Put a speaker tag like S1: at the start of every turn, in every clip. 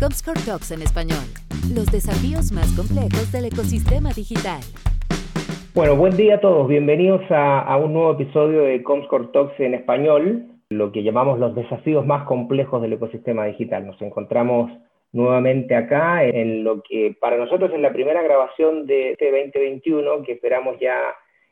S1: Comscore Talks en español. Los desafíos más complejos del ecosistema digital.
S2: Bueno, buen día a todos. Bienvenidos a, un nuevo episodio de Comscore Talks en español, lo que llamamos los desafíos más complejos del ecosistema digital. Nos encontramos nuevamente acá en lo que para nosotros es la primera grabación de este 2021 que esperamos ya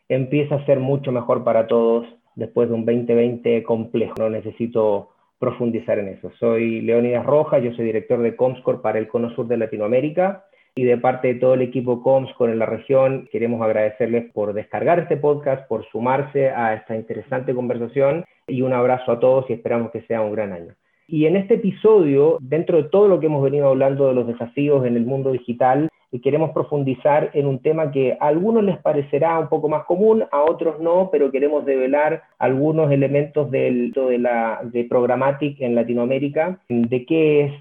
S2: empiece a ser mucho mejor para todos después de un 2020 complejo. No necesito profundizar en eso. Soy Leonidas Rojas, yo soy director de Comscore para el Cono Sur de Latinoamérica y de parte de todo el equipo Comscore en la región queremos agradecerles por descargar este podcast, por sumarse a esta interesante conversación y un abrazo a todos y esperamos que sea un gran año. Y en este episodio, dentro de todo lo que hemos venido hablando de los desafíos en el mundo digital, eh, queremos profundizar en un tema que a algunos les parecerá un poco más común, a otros no, pero queremos develar algunos elementos del, de, la, de Programmatic en Latinoamérica, de qué es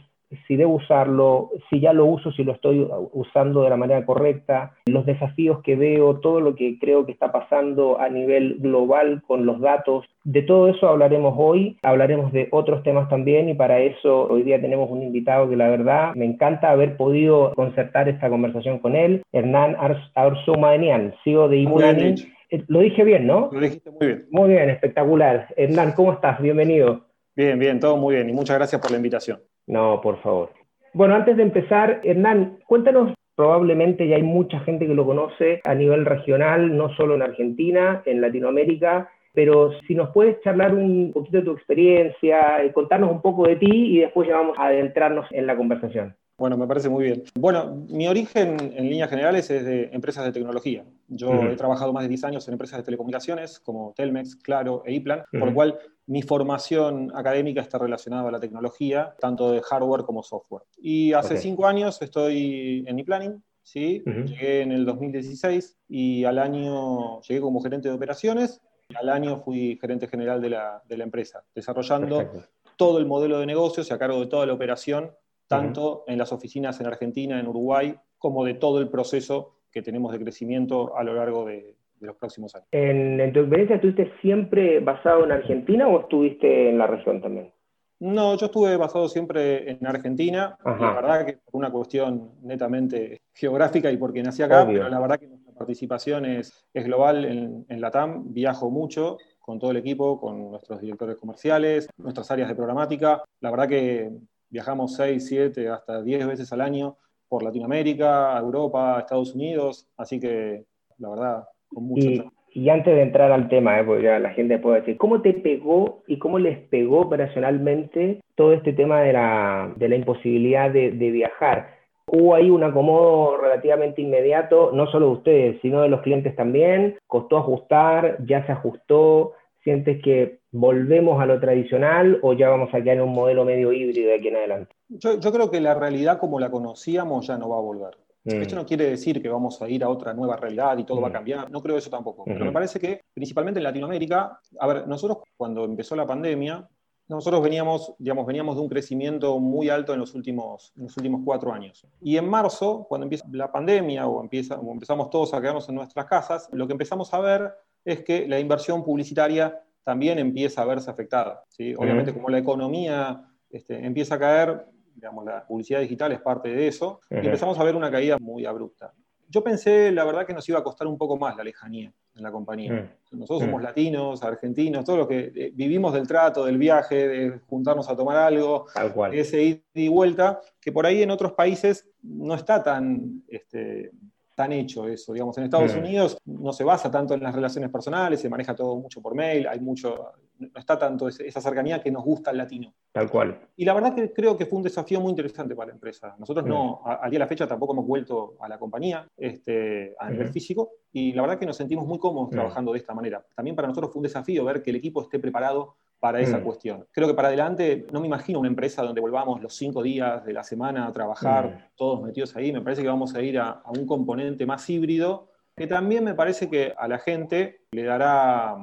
S2: si debo usarlo, si ya lo uso, si lo estoy usando de la manera correcta, los desafíos que veo, todo lo que creo que está pasando a nivel global con los datos. De todo eso hablaremos hoy, hablaremos de otros temas también y para eso hoy día tenemos un invitado que la verdad me encanta haber podido concertar esta conversación con él, Hernán Arzumaenian, CEO de Immunani. Eh, lo dije bien, ¿no?
S3: Lo dijiste muy bien.
S2: Muy bien, espectacular. Hernán, ¿cómo estás? Bienvenido.
S3: Bien, bien, todo muy bien y muchas gracias por la invitación.
S2: No, por favor. Bueno, antes de empezar, Hernán, cuéntanos, probablemente ya hay mucha gente que lo conoce a nivel regional, no solo en Argentina, en Latinoamérica, pero si nos puedes charlar un poquito de tu experiencia, y contarnos un poco de ti y después ya vamos a adentrarnos en la conversación.
S3: Bueno, me parece muy bien. Bueno, mi origen en líneas generales es de empresas de tecnología. Yo he trabajado más de 10 años en empresas de telecomunicaciones como Telmex, Claro e iPlan, por lo cual mi formación académica está relacionada a la tecnología, tanto de hardware como software. Y hace 5 años estoy en iPlanning, ¿sí? Llegué en el 2016 y al año llegué como gerente de operaciones y al año fui gerente general de la, de la empresa, desarrollando todo el modelo de negocios y a cargo de toda la operación tanto en las oficinas en Argentina, en Uruguay, como de todo el proceso que tenemos de crecimiento a lo largo de, los próximos años.
S2: ¿En, tu experiencia estuviste siempre basado en Argentina o estuviste en la región también?
S3: No, yo estuve basado siempre en Argentina, la verdad que por una cuestión netamente geográfica y porque nací acá, pero la verdad que nuestra participación es, es global en, en la TAM, viajo mucho con todo el equipo, con nuestros directores comerciales, nuestras áreas de programática, la verdad que viajamos 6, 7, hasta 10 veces al año por Latinoamérica, Europa, Estados Unidos, así que la verdad, con mucho
S2: y, y antes de entrar al tema, eh, porque ya la gente puede decir, ¿cómo te pegó y cómo les pegó operacionalmente todo este tema de la, de la imposibilidad de, de viajar? Hubo ahí un acomodo relativamente inmediato, no solo de ustedes, sino de los clientes también. Costó ajustar, ya se ajustó. ¿Sientes que volvemos a lo tradicional o ya vamos a quedar en un modelo medio híbrido de aquí en adelante?
S3: Yo, creo que la realidad como la conocíamos ya no va a volver. Mm. Esto no quiere decir que vamos a ir a otra nueva realidad y todo va a mm. cambiar, no creo eso tampoco. Pero me parece que, principalmente en Latinoamérica, a ver, nosotros cuando empezó la pandemia, nosotros veníamos, digamos, veníamos de un crecimiento muy alto en los, últimos, en los últimos cuatro años. Y en marzo, cuando empieza la pandemia o, empieza, o empezamos todos a quedarnos en nuestras casas, lo que empezamos a ver es que la inversión publicitaria también empieza a verse afectada. ¿sí? Obviamente, como la economía este, empieza a caer, digamos, la publicidad digital es parte de eso, y empezamos a ver una caída muy abrupta. Yo pensé, la verdad, que nos iba a costar un poco más la lejanía en la compañía. Nosotros somos latinos, argentinos, todos los que eh, vivimos del trato, del viaje, de juntarnos a tomar algo, ese ida y vuelta, que por ahí en otros países no está tan este, tan hecho eso. Digamos, en Estados Unidos no se basa tanto en las relaciones personales, se maneja todo mucho por mail, hay mucho, no está tanto esa cercanía que nos gusta al latino.
S2: Tal cual.
S3: Y la verdad que creo que fue un desafío muy interesante para la empresa. Nosotros no, al día de la fecha tampoco hemos vuelto a la compañía este, a nivel físico y la verdad que nos sentimos muy cómodos trabajando de esta manera. También para nosotros fue un desafío ver que el equipo esté preparado para esa mm. cuestión. Creo que para adelante no me imagino una empresa donde volvamos los cinco días de la semana a trabajar todos metidos ahí. Me parece que vamos a ir a, un componente más híbrido que también me parece que a la gente le dará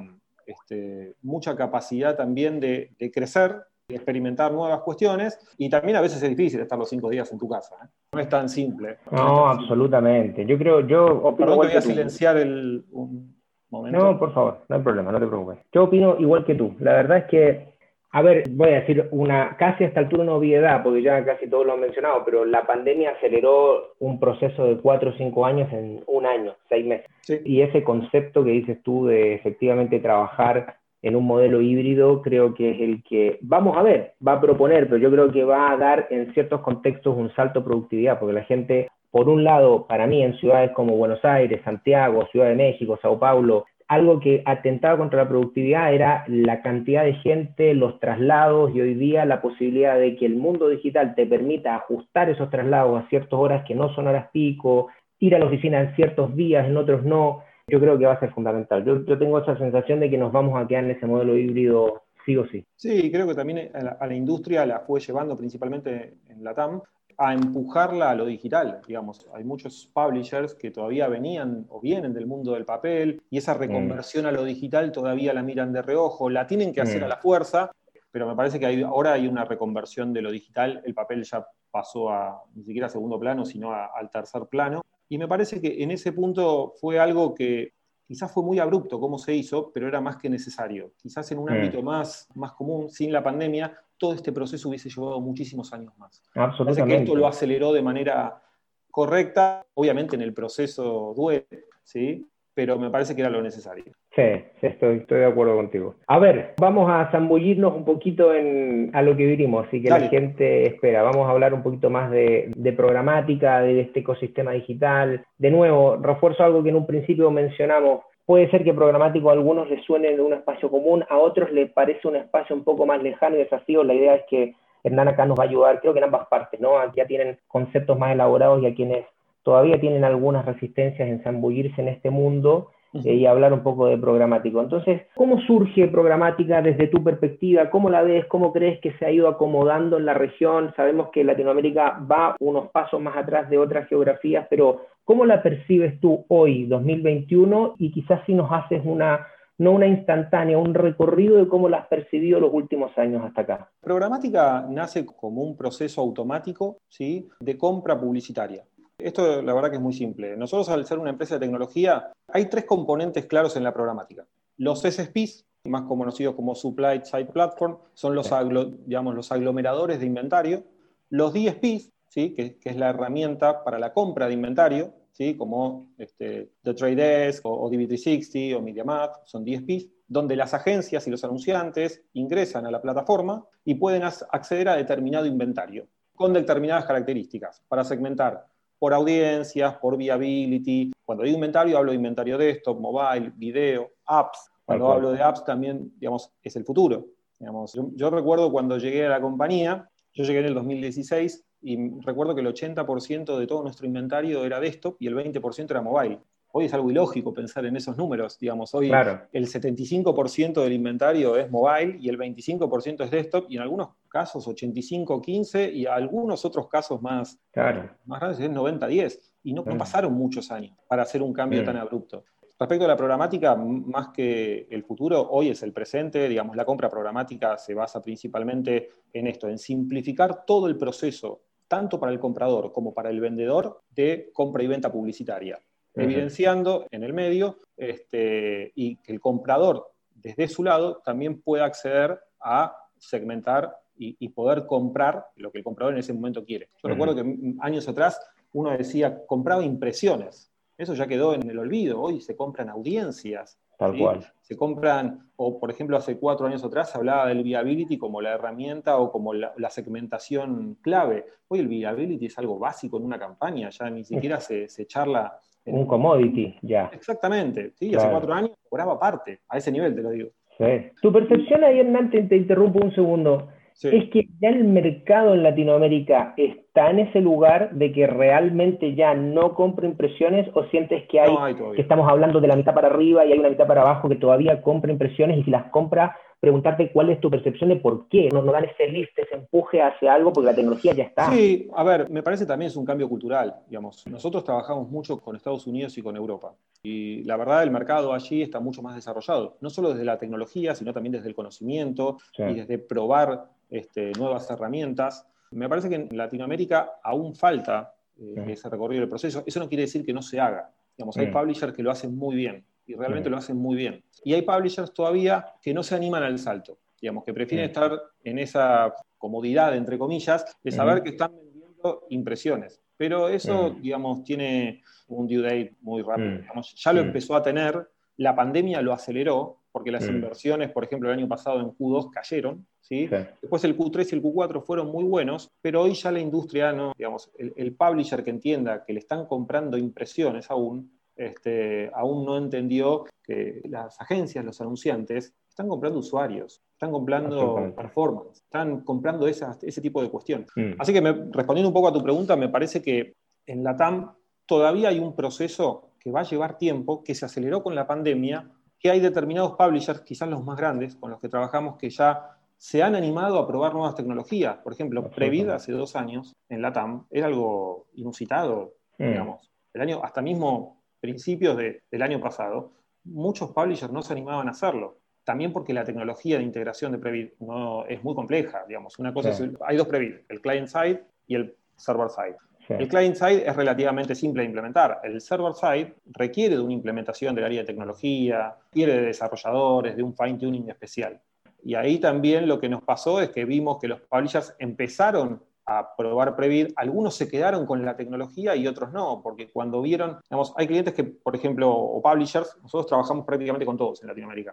S3: este, mucha capacidad también de, crecer, de experimentar nuevas cuestiones y también a veces es difícil estar los cinco días en tu casa. ¿eh? No es tan simple.
S2: No, absolutamente. Yo creo, yo
S3: Perdón que voy a silenciar el,
S2: no, por favor, no hay problema, no te preocupes. Yo opino igual que tú. La verdad es que A ver, voy a decir una casi hasta altura una obviedad, porque ya casi todos lo han mencionado, pero la pandemia aceleró un proceso de cuatro o cinco años en un año, seis meses. Y ese concepto que dices tú de efectivamente trabajar en un modelo híbrido, creo que es el que, vamos a ver, va a proponer, pero yo creo que va a dar en ciertos contextos un salto de productividad, porque la gente, por un lado, para mí en ciudades como Buenos Aires, Santiago, Ciudad de México, Sao Paulo, algo que atentaba contra la productividad era la cantidad de gente, los traslados y hoy día la posibilidad de que el mundo digital te permita ajustar esos traslados a ciertas horas que no son horas pico, ir a la oficina en ciertos días, en otros no, yo creo que va a ser fundamental. Yo, tengo esa sensación de que nos vamos a quedar en ese modelo híbrido sí o sí.
S3: Sí, creo que también a la, a la industria la fue llevando principalmente en la TAM a empujarla a lo digital. Digamos, hay muchos publishers que todavía venían o vienen del mundo del papel y esa reconversión a lo digital todavía la miran de reojo, la tienen que hacer a la fuerza, pero me parece que ahora hay una reconversión de lo digital, el papel ya pasó a ni siquiera a segundo plano, sino al tercer plano. Y me parece que en ese punto fue algo que quizás fue muy abrupto cómo se hizo, pero era más que necesario. Quizás en un ámbito más, más común, sin la pandemia, todo este proceso hubiese llevado muchísimos años más. Absolutamente. que esto lo aceleró de manera correcta, obviamente en el proceso duele, ¿sí? pero me parece que era lo necesario.
S2: Sí, estoy, estoy de acuerdo contigo. A ver, vamos a zambullirnos un poquito en, a lo que vivimos y que la gente espera. Vamos a hablar un poquito más de, de, programática, de este ecosistema digital. De nuevo, refuerzo algo que en un principio mencionamos Puede ser que programático a algunos les suene un espacio común, a otros les parece un espacio un poco más lejano y desafío. La idea es que Hernán acá nos va a ayudar, creo que en ambas partes, ¿no? Aquí ya tienen conceptos más elaborados y a quienes todavía tienen algunas resistencias en zambullirse en este mundo, eh, y hablar un poco de programático. Entonces, ¿cómo surge programática desde tu perspectiva? ¿Cómo la ves? ¿Cómo crees que se ha ido acomodando en la región? Sabemos que Latinoamérica va unos pasos más atrás de otras geografías, pero ¿cómo la percibes tú hoy, 2021? Y quizás si nos haces una no una instantánea, un recorrido de cómo la has percibido los últimos años hasta acá.
S3: Programática nace como un proceso automático ¿sí? de compra publicitaria. Esto la verdad que es muy simple. Nosotros al ser una empresa de tecnología, hay tres componentes claros en la programática. Los SSPs, más conocidos como Supply Side Platform, son los, digamos, los aglomeradores de inventario. Los DSPs, ¿sí? que, es la herramienta para la compra de inventario, ¿sí? como este, The Trade Desk o, o DB360 o MediaMath, son DSPs, donde las agencias y los anunciantes ingresan a la plataforma y pueden acceder a determinado inventario con determinadas características para segmentar por audiencias, por viability. Cuando digo inventario, hablo de inventario desktop, mobile, video, apps. Cuando hablo de apps también, digamos, es el futuro. Digamos, yo, recuerdo cuando llegué a la compañía, yo llegué en el 2016 y recuerdo que el 80% de todo nuestro inventario era desktop y el 20% era mobile. Hoy es algo ilógico pensar en esos números, digamos, hoy el 75% del inventario es mobile y el 25% es desktop y en algunos casos 85-15 y algunos otros casos más, más grandes es 90-10 y no, pasaron muchos años para hacer un cambio tan abrupto. Respecto a la programática, más que el futuro, hoy es el presente, digamos, la compra programática se basa principalmente en esto, en simplificar todo el proceso, tanto para el comprador como para el vendedor, de compra y venta publicitaria evidenciando en el medio este, y que el comprador desde su lado también pueda acceder a segmentar y, poder comprar lo que el comprador en ese momento quiere. Yo recuerdo que años atrás uno decía, compraba impresiones. Eso ya quedó en el olvido. Hoy se compran audiencias.
S2: Tal cual.
S3: Se compran, o por ejemplo, hace cuatro años atrás se hablaba del viability como la herramienta o como la, segmentación clave. Hoy el viability es algo básico en una campaña, ya ni siquiera se, se charla
S2: un commodity, ya.
S3: Exactamente, sí, hace cuatro años cobraba parte, a ese nivel te lo digo.
S2: Sí. Tu percepción ahí, Hernán, te, interrumpo un segundo, es que ya el mercado en Latinoamérica está en ese lugar de que realmente ya no compra impresiones o sientes que hay, hay que estamos hablando de la mitad para arriba y hay una mitad para abajo que todavía compra impresiones y si las compra preguntarte cuál es tu percepción de por qué no, no dan ese lift, ese empuje hacia algo, porque la tecnología ya está.
S3: Sí, a ver, me parece también es un cambio cultural, digamos. Nosotros trabajamos mucho con Estados Unidos y con Europa. Y la verdad, el mercado allí está mucho más desarrollado, no solo desde la tecnología, sino también desde el conocimiento y desde probar este, nuevas herramientas. Me parece que en Latinoamérica aún falta eh, ese recorrido del proceso. Eso no quiere decir que no se haga. Digamos, hay publishers que lo hacen muy bien y realmente lo hacen muy bien. Y hay publishers todavía que no se animan al salto. digamos, que prefieren estar en esa comodidad, entre comillas, de saber que están vendiendo impresiones. Pero eso, digamos, tiene un due date muy rápido. ya lo empezó a tener, la pandemia lo aceleró, porque las inversiones, por ejemplo, el año pasado en Q2 cayeron, ¿sí? Después el Q3 y el Q4 fueron muy buenos, pero hoy ya la industria, no, digamos, el, publisher que entienda que le están comprando impresiones aún, este, aún no entendió que las agencias, los anunciantes, están comprando usuarios, están comprando performance, están comprando ese tipo de cuestiones. Mm. Así que respondiendo un poco a tu pregunta, me parece que en la TAM todavía hay un proceso que va a llevar tiempo, que se aceleró con la pandemia, que hay determinados publishers, quizás los más grandes, con los que trabajamos, que ya se han animado a probar nuevas tecnologías. Por ejemplo, Previd hace dos años en la TAM era algo inusitado, mm. digamos. El año, hasta mismo principios del año pasado, muchos publishers no se animaban a hacerlo también porque la tecnología de integración de Previd no, es muy compleja, digamos. Una cosa hay dos Previd, el client side y el server side. El client side es relativamente simple de implementar. El server side requiere de una implementación del área de tecnología, requiere de desarrolladores, de un fine tuning especial. Y ahí también lo que nos pasó es que vimos que los publishers empezaron a probar Previd, algunos se quedaron con la tecnología y otros no, porque cuando vieron, digamos, hay clientes que, por ejemplo, o publishers, nosotros trabajamos prácticamente con todos en Latinoamérica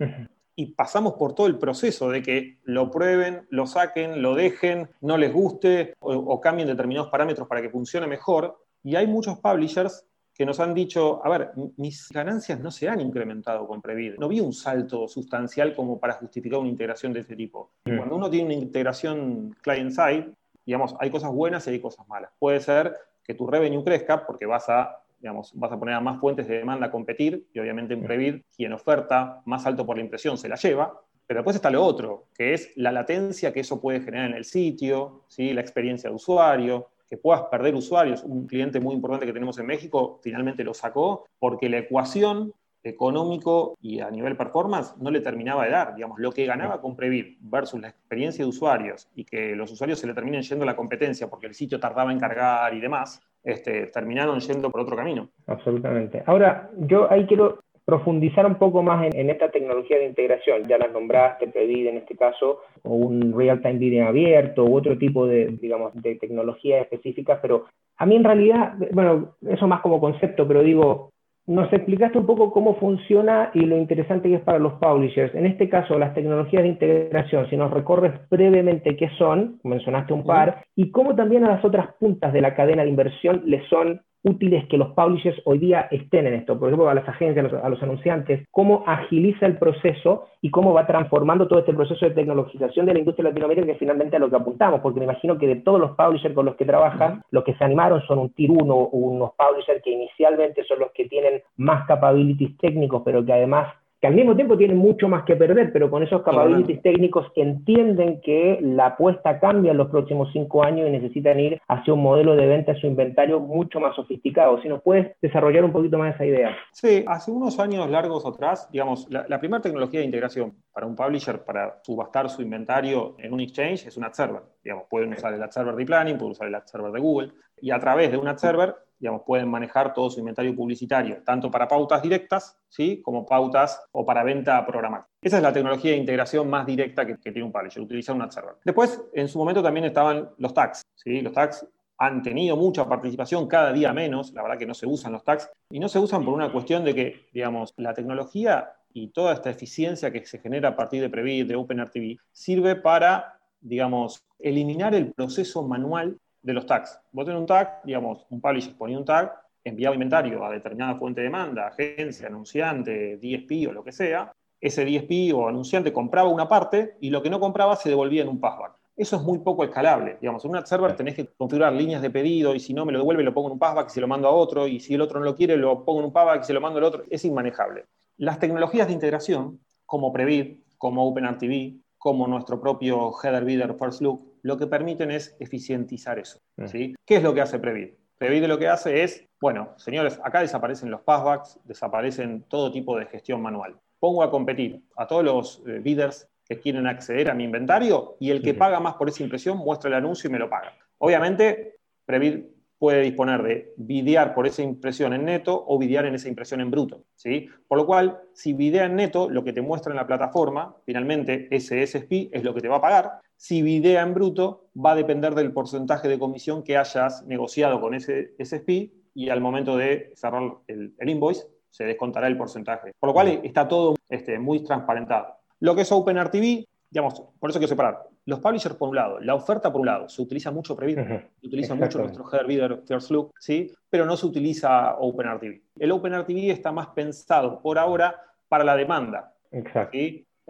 S3: y pasamos por todo el proceso de que lo prueben, lo saquen, lo dejen, no les guste o, cambien determinados parámetros para que funcione mejor. Y hay muchos publishers que nos han dicho, a ver, mis ganancias no se han incrementado con Previd. No vi un salto sustancial como para justificar una integración de este tipo. Cuando uno tiene una integración client-side, digamos, hay cosas buenas y hay cosas malas. Puede ser que tu revenue crezca porque vas a digamos, vas a poner a más fuentes de demanda a competir y obviamente en Previd quien oferta más alto por la impresión se la lleva, pero después está lo otro, que es la latencia que eso puede generar en el sitio, ¿sí? la experiencia de usuario, que puedas perder usuarios. Un cliente muy importante que tenemos en México finalmente lo sacó porque la ecuación económico y a nivel performance no le terminaba de dar. Digamos, lo que ganaba con Previd versus la experiencia de usuarios y que los usuarios se le terminen yendo a la competencia porque el sitio tardaba en cargar y demás, este, terminaron yendo por otro camino.
S2: Absolutamente. Ahora, yo ahí quiero profundizar un poco más en, esta tecnología de integración. Ya la nombraste, Previd en este caso, o un real-time bidding abierto, u otro tipo de, digamos, de tecnología específica, pero a mí en realidad, bueno, eso más como concepto, pero digo, nos explicaste un poco cómo funciona y lo interesante que es para los publishers. En este caso, las tecnologías de integración, si nos recorres brevemente qué son, mencionaste un par, y cómo también a las otras puntas de la cadena de inversión les son útiles que los publishers hoy día estén en esto. Por ejemplo, a las agencias, a los, anunciantes, cómo agiliza el proceso y cómo va transformando todo este proceso de tecnologización de la industria latinoamericana, que finalmente a lo que apuntamos, porque me imagino que de todos los publishers con los que trabajan, los que se animaron son un tier 1 o unos publishers que inicialmente son los que tienen más capabilities técnicos, pero que además que al mismo tiempo tienen mucho más que perder, pero con esos capabilities técnicos entienden que la apuesta cambia en los próximos cinco años y necesitan ir hacia un modelo de venta de su inventario mucho más sofisticado. Si nos puedes desarrollar un poquito más esa idea.
S3: Sí, hace unos años largos atrás, digamos, la, primera tecnología de integración para un publisher para subastar su inventario en un exchange es un ad server. Digamos, pueden usar el ad server de planning, pueden usar el ad server de Google, y a través de un ad server digamos, pueden manejar todo su inventario publicitario, tanto para pautas directas, ¿sí? como pautas o para venta programática. Esa es la tecnología de integración más directa que, tiene un publisher, utilizar un ad server. Después, en su momento también estaban los tags. Los tags han tenido mucha participación, cada día menos, la verdad que no se usan los tags, y no se usan por una cuestión de que, digamos, la tecnología y toda esta eficiencia que se genera a partir de Previt, de OpenRTV, sirve para, digamos, eliminar el proceso manual de los tags. Vos tenés un tag, digamos, un publisher ponía un tag, enviaba inventario a determinada fuente de demanda, agencia, anunciante, DSP o lo que sea. Ese DSP o anunciante compraba una parte y lo que no compraba se devolvía en un passback. Eso es muy poco escalable. Digamos, en un ad server tenés que configurar líneas de pedido y si no me lo devuelve lo pongo en un passback y se lo mando a otro y si el otro no lo quiere lo pongo en un passback y se lo mando al otro. Es inmanejable. Las tecnologías de integración como Previd, como OpenRTV, como nuestro propio Header Bidder First Look, lo que permiten es eficientizar eso. Mm. ¿sí? ¿Qué es lo que hace Previd? Previd lo que hace es, bueno, señores, acá desaparecen los passbacks, desaparecen todo tipo de gestión manual. Pongo a competir a todos los eh, bidders que quieren acceder a mi inventario y el que paga más por esa impresión muestra el anuncio y me lo paga. Obviamente, Previd puede disponer de videar por esa impresión en neto o videar en esa impresión en bruto. ¿sí? Por lo cual, si videa en neto, lo que te muestra en la plataforma, finalmente ese SSP es lo que te va a pagar. Si videa en bruto, va a depender del porcentaje de comisión que hayas negociado con ese SSP y al momento de cerrar el, invoice se descontará el porcentaje. Por lo cual está todo este, muy transparentado. Lo que es OpenRTV, digamos, por eso quiero separar. Los publishers por un lado, la oferta por un lado, se utiliza mucho Preview, se utiliza mucho nuestro header First Look, ¿sí? pero no se utiliza OpenRTV. El OpenRTV está más pensado por ahora para la demanda.
S2: Exacto.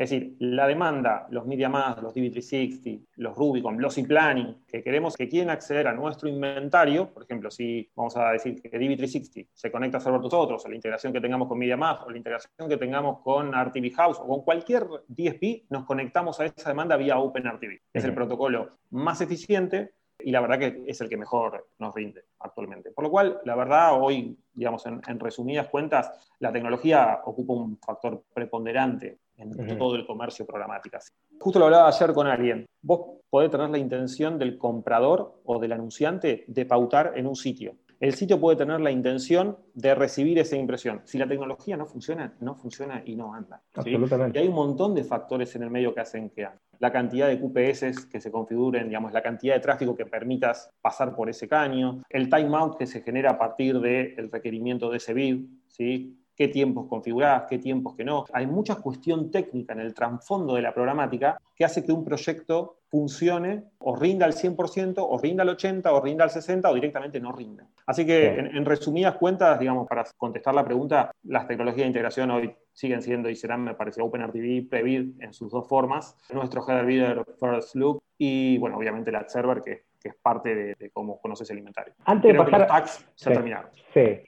S3: Es decir, la demanda, los MediaMath, los DB360, los Rubicon, los Planning, que queremos que quieren acceder a nuestro inventario, por ejemplo, si vamos a decir que DB360 se conecta a Server otros, o la integración que tengamos con MediaMath, o la integración que tengamos con RTV House, o con cualquier DSP, nos conectamos a esa demanda vía OpenRTV. Es el protocolo más eficiente y la verdad que es el que mejor nos rinde actualmente. Por lo cual, la verdad, hoy, digamos, en, en resumidas cuentas, la tecnología ocupa un factor preponderante en todo el comercio programático. Justo lo hablaba ayer con alguien. Vos podés tener la intención del comprador o del anunciante de pautar en un sitio. El sitio puede tener la intención de recibir esa impresión. Si la tecnología no funciona, no funciona y no anda.
S2: Absolutamente.
S3: Y hay un montón de factores en el medio que hacen que ande. La cantidad de QPS que se configuren, digamos, la cantidad de tráfico que permitas pasar por ese caño, el timeout que se genera a partir del requerimiento de ese bid, ¿sí? Qué tiempos configurás, qué tiempos que no. Hay mucha cuestión técnica en el trasfondo de la programática que hace que un proyecto funcione o rinda al 100%, o rinda al 80%, o rinda al 60%, o directamente no rinda. Así que, en, resumidas cuentas, digamos, para contestar la pregunta, las tecnologías de integración hoy siguen siendo y serán, me parece, OpenRTV, Previd en sus dos formas, nuestro header bidder First Loop y, bueno, obviamente la server que que es parte de, cómo conoces el inventario.
S2: Antes de pasar, sí,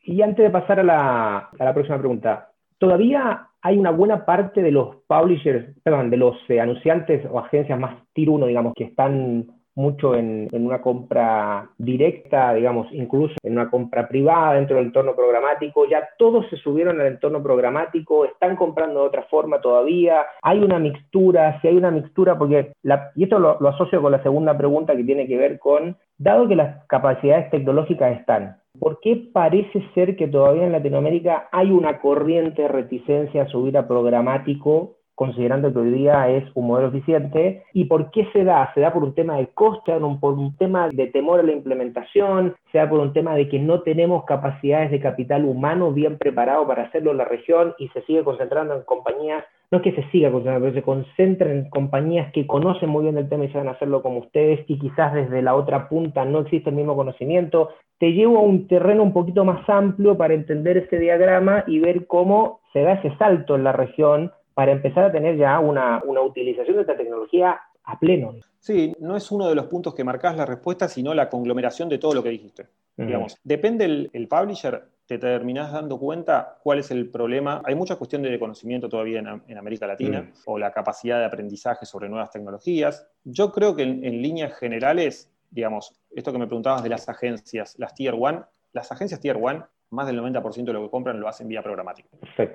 S2: Y antes de pasar a la, a la próxima pregunta, ¿todavía hay una buena parte de los publishers, perdón, de los eh, anunciantes o agencias más tier 1, digamos, que están mucho en, una compra directa, digamos, incluso en una compra privada dentro del entorno programático. Ya todos se subieron al entorno programático, están comprando de otra forma todavía. Hay una mixtura, si hay una mixtura, porque, y esto lo, lo asocio con la segunda pregunta que tiene que ver con, dado que las capacidades tecnológicas están, ¿Por qué parece ser que todavía en Latinoamérica hay una corriente reticencia a subir a programático considerando que hoy día es un modelo eficiente. ¿Y por qué se da? ¿Se da por un tema de coste, por un tema de temor a la implementación? ¿Se da por un tema de que no tenemos capacidades de capital humano bien preparado para hacerlo en la región y se sigue concentrando en compañías? No es que se siga concentrando, pero se concentra en compañías que conocen muy bien el tema y saben hacerlo como ustedes y quizás desde la otra punta no existe el mismo conocimiento. Te llevo a un terreno un poquito más amplio para entender este diagrama y ver cómo se da ese salto en la región para empezar a tener ya una, utilización de esta tecnología a pleno.
S3: Sí, no es uno de los puntos que marcas la respuesta, sino la conglomeración de todo lo que dijiste. Digamos, depende el, publisher, te terminás dando cuenta cuál es el problema. Hay mucha cuestión de conocimiento todavía en, América Latina o la capacidad de aprendizaje sobre nuevas tecnologías. Yo creo que en, en líneas generales, digamos, esto que me preguntabas de las agencias, las Tier 1, las agencias Tier 1 más del 90% de lo que compran lo hacen vía programática.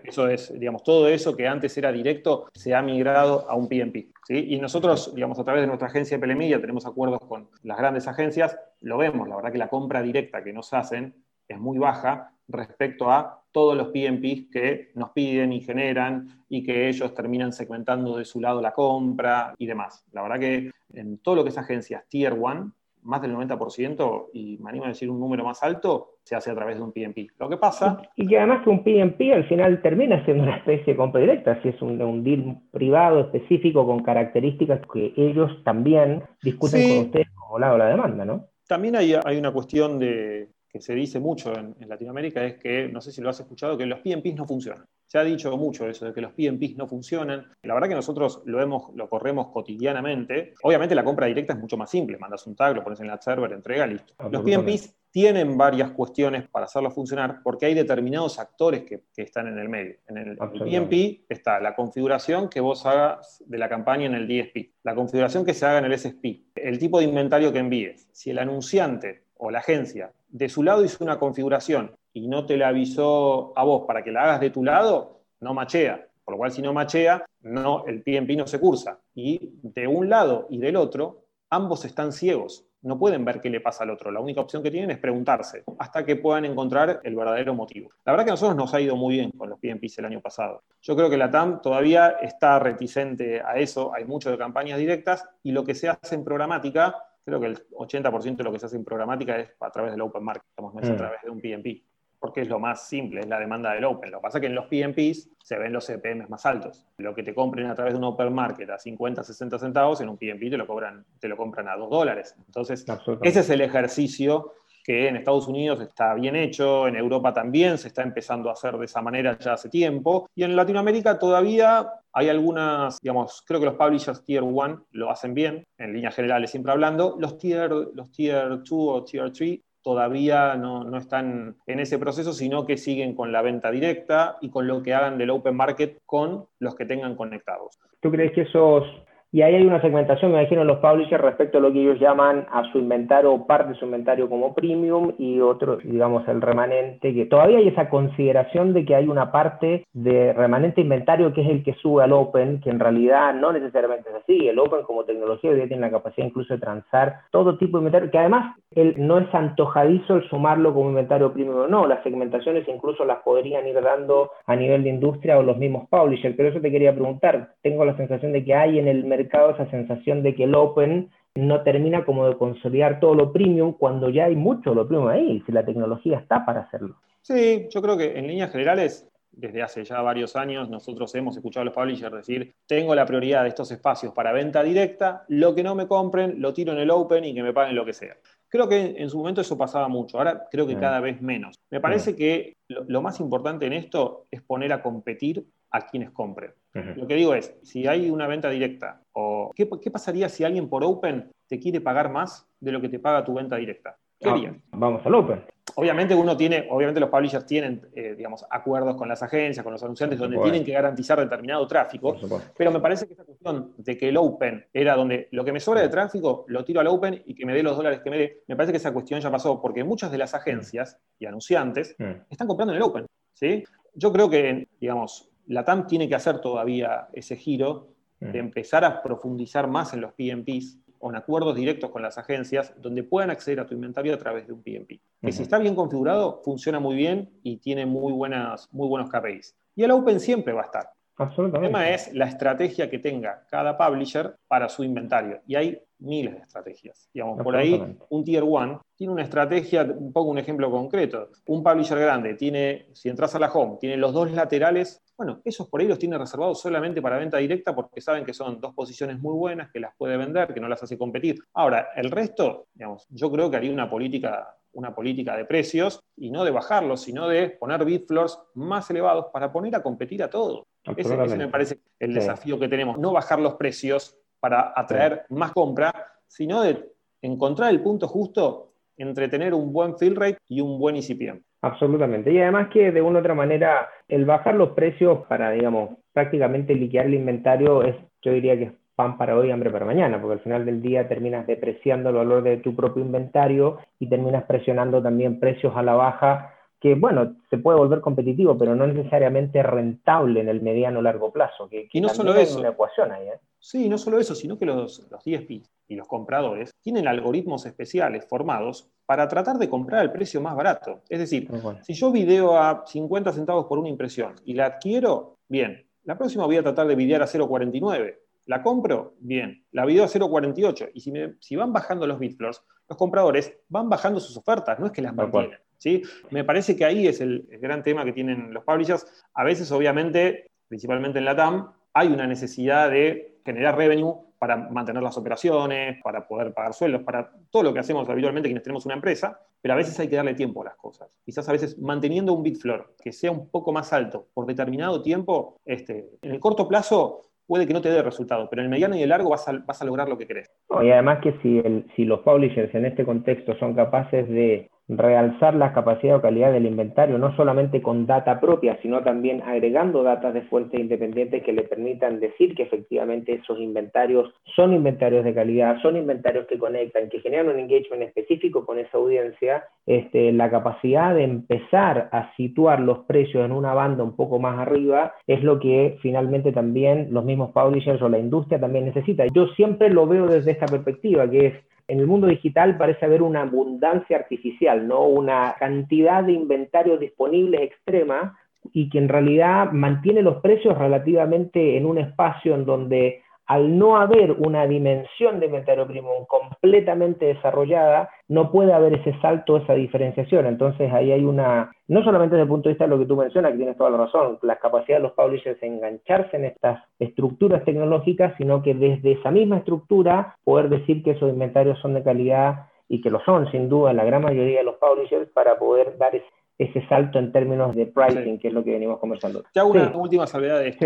S3: Eso es, digamos, todo eso que antes era directo se ha migrado a un PMP. ¿sí? Y nosotros, digamos, a través de nuestra agencia de Pelemedia tenemos acuerdos con las grandes agencias, lo vemos, la verdad que la compra directa que nos hacen es muy baja respecto a todos los PMPs que nos piden y generan y que ellos terminan segmentando de su lado la compra y demás. La verdad que en todo lo que es agencias Tier 1, más del 90%, y me animo a decir un número más alto, se hace a través de un PMP. Lo que pasa...
S2: Y, que además que un PMP al final termina siendo una especie de compra directa, si es un, un deal privado específico con características que ellos también discuten con ustedes como lado de la demanda, ¿no?
S3: También hay, hay una cuestión de, que se dice mucho en, en, Latinoamérica, es que, no sé si lo has escuchado, que los PMPs no funcionan. Se ha dicho mucho eso de que los PMPs no funcionan. La verdad que nosotros lo, hemos, lo corremos cotidianamente. Obviamente la compra directa es mucho más simple. Mandas un tag, lo pones en la server, entrega, listo. Los PMPs tienen varias cuestiones para hacerlo funcionar porque hay determinados actores que, están en el medio. En el, PMP está la configuración que vos hagas de la campaña en el DSP, la configuración que se haga en el SSP, el tipo de inventario que envíes. Si el anunciante o la agencia de su lado hizo una configuración y no te la avisó a vos para que la hagas de tu lado, no machea. Por lo cual, si no machea, no, el PMP no se cursa. Y de un lado y del otro, ambos están ciegos. no pueden ver qué le pasa al otro. La única opción que tienen es preguntarse hasta que puedan encontrar el verdadero motivo. La verdad que a nosotros nos ha ido muy bien con los PMPs el año pasado. Yo creo que la TAM todavía está reticente a eso. Hay mucho de campañas directas y lo que se hace en programática, creo que el 80% de lo que se hace en programática es a través del open market, no es a mm. través de un PMP porque es lo más simple, es la demanda del Open. Lo que pasa es que en los PMPs se ven los CPM más altos. Lo que te compren a través de un Open Market a 50, 60 centavos, en un PMP te lo, cobran, te lo compran a 2 dólares. Entonces, ese es el ejercicio que en Estados Unidos está bien hecho, en Europa también se está empezando a hacer de esa manera ya hace tiempo, y en Latinoamérica todavía hay algunas, digamos, creo que los publishers Tier 1 lo hacen bien, en líneas generales siempre hablando, los Tier, los tier 2 o Tier 3 todavía no, están en ese proceso, sino que siguen con la venta directa y con lo que hagan del open market con los que tengan conectados.
S2: ¿Tú crees que esos y ahí hay una segmentación, me imagino, los publishers respecto a lo que ellos llaman a su inventario o parte de su inventario como premium y otro, digamos, el remanente, que todavía hay esa consideración de que hay una parte de remanente inventario que es el que sube al Open, que en realidad no necesariamente es así. El Open como tecnología hoy tiene la capacidad incluso de transar todo tipo de inventario, que además él no es antojadizo el sumarlo como inventario premium o no. Las segmentaciones incluso las podrían ir dando a nivel de industria o los mismos publishers. Pero eso te quería preguntar. Tengo la sensación de que hay en el mercado esa sensación de que el Open no termina como de consolidar todo lo premium cuando ya hay mucho lo premium ahí, si la tecnología está para hacerlo.
S3: Sí, yo creo que en líneas generales, desde hace ya varios años, nosotros hemos escuchado a los publishers decir, tengo la prioridad de estos espacios para venta directa, lo que no me compren, lo tiro en el Open y que me paguen lo que sea. Creo que en su momento eso pasaba mucho, ahora creo que cada vez menos. Me parece que lo, más importante en esto es poner a competir a quienes compren. Lo que digo es, si hay una venta directa, o ¿qué, pasaría si alguien por Open te quiere pagar más de lo que te paga tu venta directa? ¿Qué
S2: ah, vamos al Open.
S3: Obviamente uno tiene, obviamente los publishers tienen, eh, digamos, acuerdos con las agencias, con los anunciantes, donde tienen que garantizar determinado tráfico, pero me parece que esa cuestión de que el Open era donde lo que me sobra de tráfico lo tiro al Open y que me dé los dólares que me dé, me parece que esa cuestión ya pasó, porque muchas de las agencias y anunciantes están comprando en el Open, ¿sí? Yo creo que, digamos, la TAM tiene que hacer todavía ese giro de empezar a profundizar más en los PMPs o en acuerdos directos con las agencias donde puedan acceder a tu inventario a través de un PMP. Que si está bien configurado, funciona muy bien y tiene muy, buenas, muy buenos KPIs. Y el Open siempre va a estar. El tema es la estrategia que tenga cada publisher para su inventario. Y hay miles de estrategias. Digamos, por ahí un Tier 1 tiene una estrategia, un poco un ejemplo concreto. Un publisher grande tiene, si entras a la home, tiene los dos laterales bueno, esos por ahí los tiene reservados solamente para venta directa porque saben que son dos posiciones muy buenas, que las puede vender, que no las hace competir. Ahora, el resto, digamos, yo creo que haría una política, una política de precios y no de bajarlos, sino de poner bid floors más elevados para poner a competir a todo. Ese, me parece el desafío que tenemos. No bajar los precios para atraer más compra, sino de encontrar el punto justo entre tener un buen fill rate y un buen ICPM.
S2: Absolutamente. Y además que de una u otra manera, el bajar los precios para, digamos, prácticamente liquidar el inventario es, yo diría que es pan para hoy, hambre para mañana, porque al final del día terminas depreciando el valor de tu propio inventario y terminas presionando también precios a la baja que, bueno, se puede volver competitivo, pero no necesariamente rentable en el mediano o largo plazo. Que,
S3: y no solo eso. Una ecuación ahí, ¿eh? Sí, no solo eso, sino que los, los DSPs y los compradores tienen algoritmos especiales formados para tratar de comprar al precio más barato. Es decir, si yo video a 50 centavos por una impresión y la adquiero, bien, la próxima voy a tratar de videar a 0,49. ¿La compro? Bien. La video a 0,48. Y si, si van bajando los bitfloors, los compradores van bajando sus ofertas, no es que las mantienen. ¿sí? Me parece que ahí es el, el gran tema que tienen los publishers. A veces, obviamente, principalmente en la TAM, hay una necesidad de generar revenue para mantener las operaciones, para poder pagar sueldos, para todo lo que hacemos habitualmente quienes tenemos una empresa, pero a veces hay que darle tiempo a las cosas. Quizás a veces manteniendo un bit floor que sea un poco más alto por determinado tiempo, este, en el corto plazo puede que no te dé resultado, pero en el mediano y el largo vas a, lograr lo que querés.
S2: y además que si, el, si los publishers en este contexto son capaces de realzar la capacidad o calidad del inventario, no solamente con data propia, sino también agregando datos de fuentes independientes que le permitan decir que efectivamente esos inventarios son inventarios de calidad, son inventarios que conectan, que generan un engagement específico con esa audiencia, este, la capacidad de empezar a situar los precios en una banda un poco más arriba es lo que finalmente también los mismos publishers o la industria también necesita. Yo siempre lo veo desde esta perspectiva, que es en el mundo digital parece haber una abundancia artificial, ¿no? Una cantidad de inventarios disponibles extrema y que en realidad mantiene los precios relativamente en un espacio en donde al no haber una dimensión de inventario premium completamente desarrollada, no puede haber ese salto, esa diferenciación. Entonces ahí hay una, no solamente desde el punto de vista de lo que tú mencionas, que tienes toda la razón, la capacidad de los publishers de engancharse en estas estructuras tecnológicas, sino que desde esa misma estructura poder decir que esos inventarios son de calidad y que lo son, sin duda, la gran mayoría de los publishers para poder dar ese, salto en términos de pricing, que es lo que venimos conversando.
S3: Te hago una última salvedad de esto.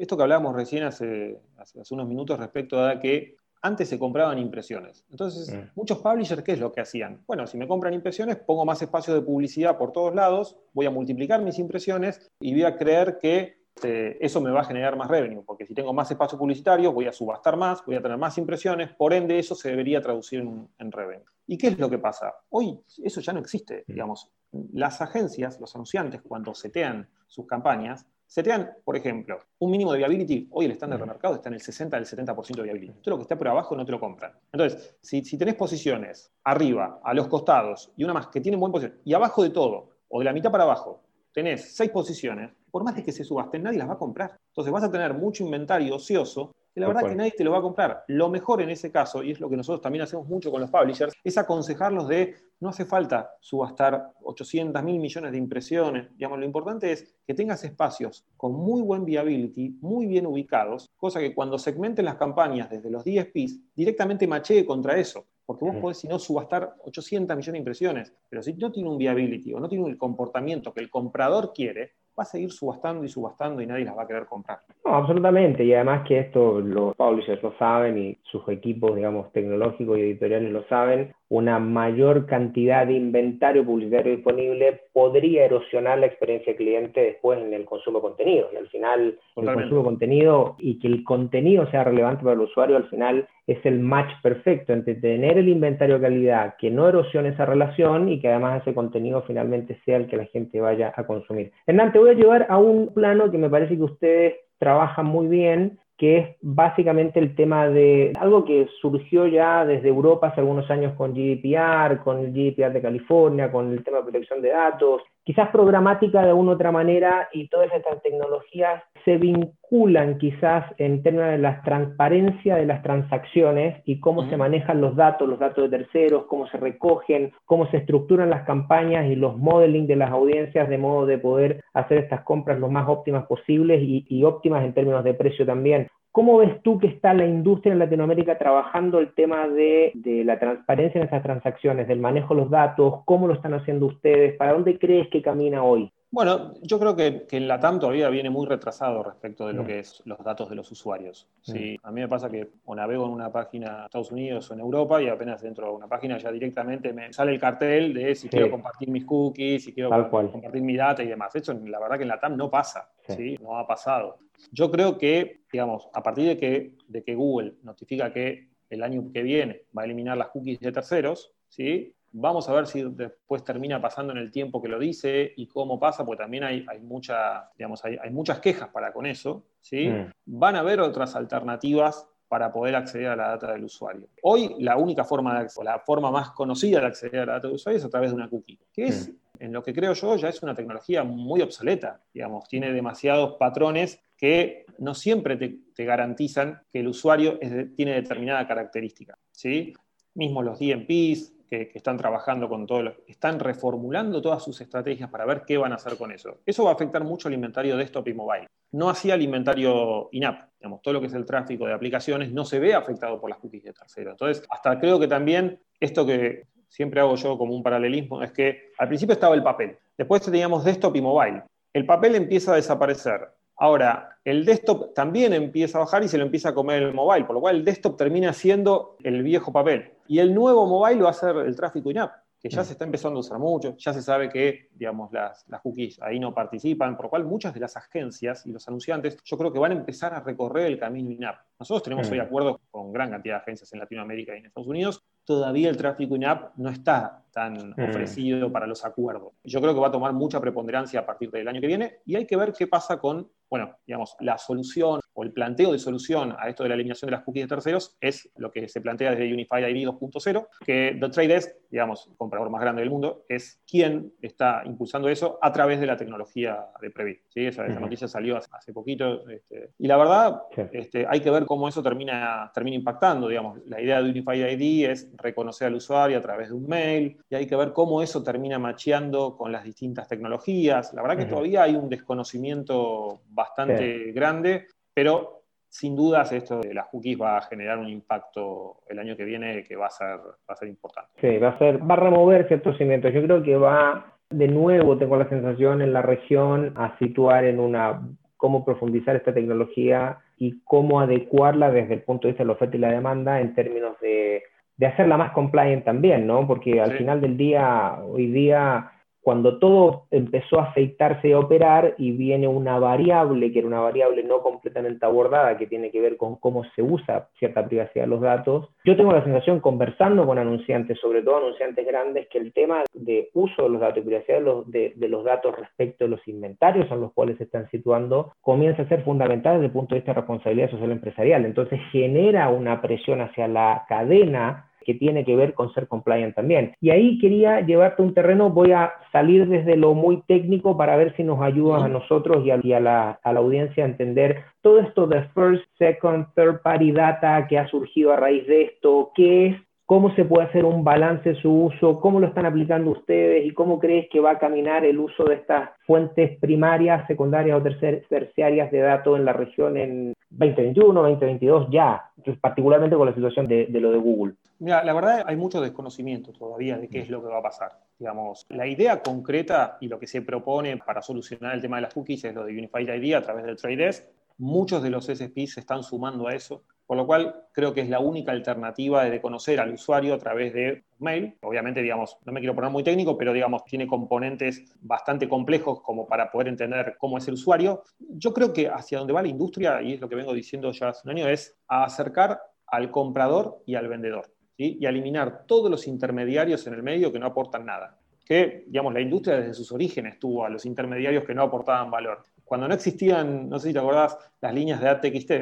S3: Esto que hablábamos recién hace, hace, unos minutos respecto a que antes se compraban impresiones. Entonces, mm. muchos publishers, ¿qué es lo que hacían? Bueno, si me compran impresiones, pongo más espacio de publicidad por todos lados, voy a multiplicar mis impresiones y voy a creer que este, eso me va a generar más revenue, porque si tengo más espacio publicitario, voy a subastar más, voy a tener más impresiones, por ende eso se debería traducir en, en revenue. ¿Y qué es lo que pasa? Hoy eso ya no existe, mm. digamos. Las agencias, los anunciantes, cuando setean sus campañas, Setean, por ejemplo, un mínimo de viability. Hoy el estándar de mercado está en el 60 al 70% de viability. Todo lo que está por abajo no te lo compran. Entonces, si, si, tenés posiciones arriba, a los costados y una más que tienen buena posición, y abajo de todo, o de la mitad para abajo, tenés seis posiciones, por más de que se subasten, nadie las va a comprar. Entonces vas a tener mucho inventario ocioso que la verdad que nadie te lo va a comprar. Lo mejor en ese caso, y es lo que nosotros también hacemos mucho con los publishers, es aconsejarlos de no hace falta subastar 800 mil millones de impresiones. Digamos, lo importante es que tengas espacios con muy buen viability, muy bien ubicados, cosa que cuando segmenten las campañas desde los DSPs, directamente machee contra eso. Porque vos podés, si no, subastar 800 millones de impresiones, pero si no tiene un viability o no tiene el comportamiento que el comprador quiere, va a seguir subastando y subastando y nadie las va a querer comprar.
S2: No, absolutamente. Y además que esto los publishers lo saben y sus equipos, digamos, tecnológicos y editoriales lo saben, una mayor cantidad de inventario publicitario disponible podría erosionar la experiencia del cliente después en el consumo de contenido. Y al final, el consumo de contenido y que el contenido sea relevante para el usuario, al final es el match perfecto entre tener el inventario de calidad que no erosione esa relación y que además ese contenido finalmente sea el que la gente vaya a consumir. Hernán, te voy a llevar a un plano que me parece que ustedes trabajan muy bien, que es básicamente el tema de algo que surgió ya desde Europa hace algunos años con GDPR, con el GDPR de California, con el tema de protección de datos, quizás programática de una u otra manera y todas estas tecnologías se vinculan quizás en términos de la transparencia de las transacciones y cómo se manejan los datos, los datos de terceros, cómo se recogen, cómo se estructuran las campañas y los modeling de las audiencias de modo de poder hacer estas compras lo más óptimas posibles y, y óptimas en términos de precio también. ¿Cómo ves tú que está la industria en Latinoamérica trabajando el tema de, la transparencia en esas transacciones, del manejo de los datos? ¿Cómo lo están haciendo ustedes? ¿Para dónde crees que camina hoy?
S3: Bueno, yo creo que, que en la TAM todavía viene muy retrasado respecto de lo mm. que es los datos de los usuarios. ¿sí? Mm. A mí me pasa que o navego en una página de Estados Unidos o en Europa y apenas dentro de una página ya directamente me sale el cartel de si quiero compartir mis cookies, si quiero compartir mi data y demás. Eso la verdad que en la TAM no pasa, sí. no ha pasado. Yo creo que, digamos, a partir de que, de que Google notifica que el año que viene va a eliminar las cookies de terceros, ¿sí? Vamos a ver si después termina pasando en el tiempo que lo dice y cómo pasa, porque también hay, hay, mucha, digamos, hay, muchas quejas para con eso. ¿sí? Mm. Van a haber otras alternativas para poder acceder a la data del usuario. Hoy la única forma, de, o la forma más conocida de acceder a la data del usuario es a través de una cookie, que es, mm. en lo que creo yo, ya es una tecnología muy obsoleta. Digamos, tiene demasiados patrones que no siempre te, garantizan que el usuario tiene determinada característica. ¿sí? Mismo los DMPs, que, están trabajando con todo, están reformulando todas sus estrategias para ver qué van a hacer con eso. Eso va a afectar mucho al inventario desktop y mobile. No hacía el inventario in-app, digamos, todo lo que es el tráfico de aplicaciones no se ve afectado por las cookies de tercero. Entonces, hasta creo que también esto que siempre hago yo como un paralelismo es que al principio estaba el papel, después teníamos desktop y mobile. El papel empieza a desaparecer, Ahora, el desktop también empieza a bajar y se lo empieza a comer el mobile, por lo cual el desktop termina siendo el viejo papel. Y el nuevo mobile va a ser el tráfico in-app, que ya se está empezando a usar mucho, ya se sabe que, digamos, las, las, cookies ahí no participan, por lo cual muchas de las agencias y los anunciantes yo creo que van a empezar a recorrer el camino in-app. Nosotros tenemos hoy acuerdos con gran cantidad de agencias en Latinoamérica y en Estados Unidos, todavía el tráfico in-app no está tan mm. ofrecido para los acuerdos. Yo creo que va a tomar mucha preponderancia a partir del año que viene y hay que ver qué pasa con bueno, digamos, la solución o el planteo de solución a esto de la eliminación de las cookies de terceros es lo que se plantea desde Unified ID 2.0, que The Trade Desk, digamos, el comprador más grande del mundo, es quien está impulsando eso a través de la tecnología de Previt. ¿sí? Esa, noticia salió hace, poquito. Este, y la verdad, este, hay que ver cómo eso termina, termina impactando. Digamos. La idea de Unified ID es reconocer al usuario a través de un mail y hay que ver cómo eso termina macheando con las distintas tecnologías. La verdad que todavía hay un desconocimiento bastante grande, pero sin dudas esto de las cookies va a generar un impacto el año que viene que va a ser, va a ser importante.
S2: Sí, va a, ser, va a remover ciertos cimientos. Yo creo que va, de nuevo, tengo la sensación en la región a situar en una cómo profundizar esta tecnología y cómo adecuarla desde el punto de vista de la oferta y la demanda en términos de, de hacerla más compliant también, ¿no? Porque al final del día, hoy día cuando todo empezó a afeitarse y a operar y viene una variable, que era una variable no completamente abordada, que tiene que ver con cómo se usa cierta privacidad de los datos, yo tengo la sensación, conversando con anunciantes, sobre todo anunciantes grandes, que el tema de uso de los datos y privacidad de los, de, los datos respecto a los inventarios en los cuales se están situando, comienza a ser fundamental desde el punto de vista de responsabilidad social empresarial. Entonces genera una presión hacia la cadena que tiene que ver con ser compliant también. Y ahí quería llevarte un terreno, voy a salir desde lo muy técnico para ver si nos ayuda a nosotros y a, la, a la audiencia a entender todo esto de first, second, third party data que ha surgido a raíz de esto, qué es cómo se puede hacer un balance de su uso, cómo lo están aplicando ustedes y cómo crees que va a caminar el uso de estas fuentes primarias, secundarias o terciarias de datos en la región en 2021, 2022 ya, particularmente con la situación de, de lo de Google.
S3: Mira, la verdad hay mucho desconocimiento todavía de qué es lo que va a pasar. Digamos, la idea concreta y lo que se propone para solucionar el tema de las cookies es lo de Unified ID a través del Trade Desk. Muchos de los SSPs se están sumando a eso. Por lo cual, creo que es la única alternativa de conocer al usuario a través de mail. Obviamente, digamos, no me quiero poner muy técnico, pero digamos, tiene componentes bastante complejos como para poder entender cómo es el usuario. Yo creo que hacia donde va la industria, y es lo que vengo diciendo ya hace un año, es acercar al comprador y al vendedor, y eliminar todos los intermediarios en el medio que no aportan nada. Que, digamos, la industria desde sus orígenes tuvo a los intermediarios que no aportaban valor. Cuando no existían, no sé si te acordás, las líneas de ATXT,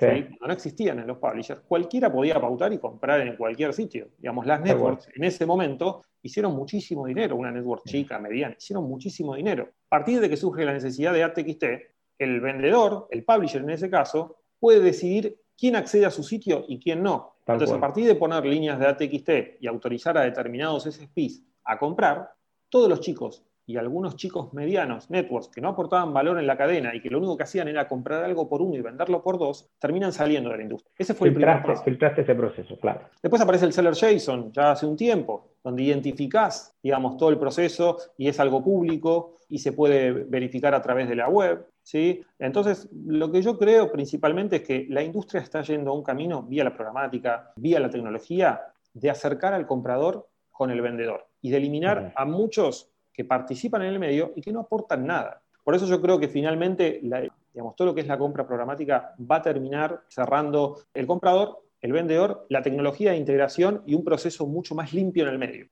S3: no existían en los publishers, cualquiera podía pautar y comprar en cualquier sitio. Digamos, las networks en ese momento hicieron muchísimo dinero, una network chica, mediana, hicieron muchísimo dinero. A partir de que surge la necesidad de ATXT, el vendedor, el publisher en ese caso, puede decidir quién accede a su sitio y quién no. Entonces, a partir de poner líneas de ATXT y autorizar a determinados SSPs a comprar, todos los chicos y algunos chicos medianos, networks, que no aportaban valor en la cadena y que lo único que hacían era comprar algo por uno y venderlo por dos, terminan saliendo de la industria.
S2: Ese fue el primer paso. Filtraste ese proceso, claro.
S3: Después aparece el seller JSON, ya hace un tiempo, donde identificás, digamos, todo el proceso y es algo público y se puede verificar a través de la web. ¿sí? Entonces, lo que yo creo principalmente es que la industria está yendo a un camino vía la programática, vía la tecnología, de acercar al comprador con el vendedor y de eliminar a muchos que participan en el medio y que no aportan nada. Por eso yo creo que finalmente digamos, todo lo que es la compra programática va a terminar cerrando el comprador, el vendedor, la tecnología de integración y un proceso mucho más limpio en el medio.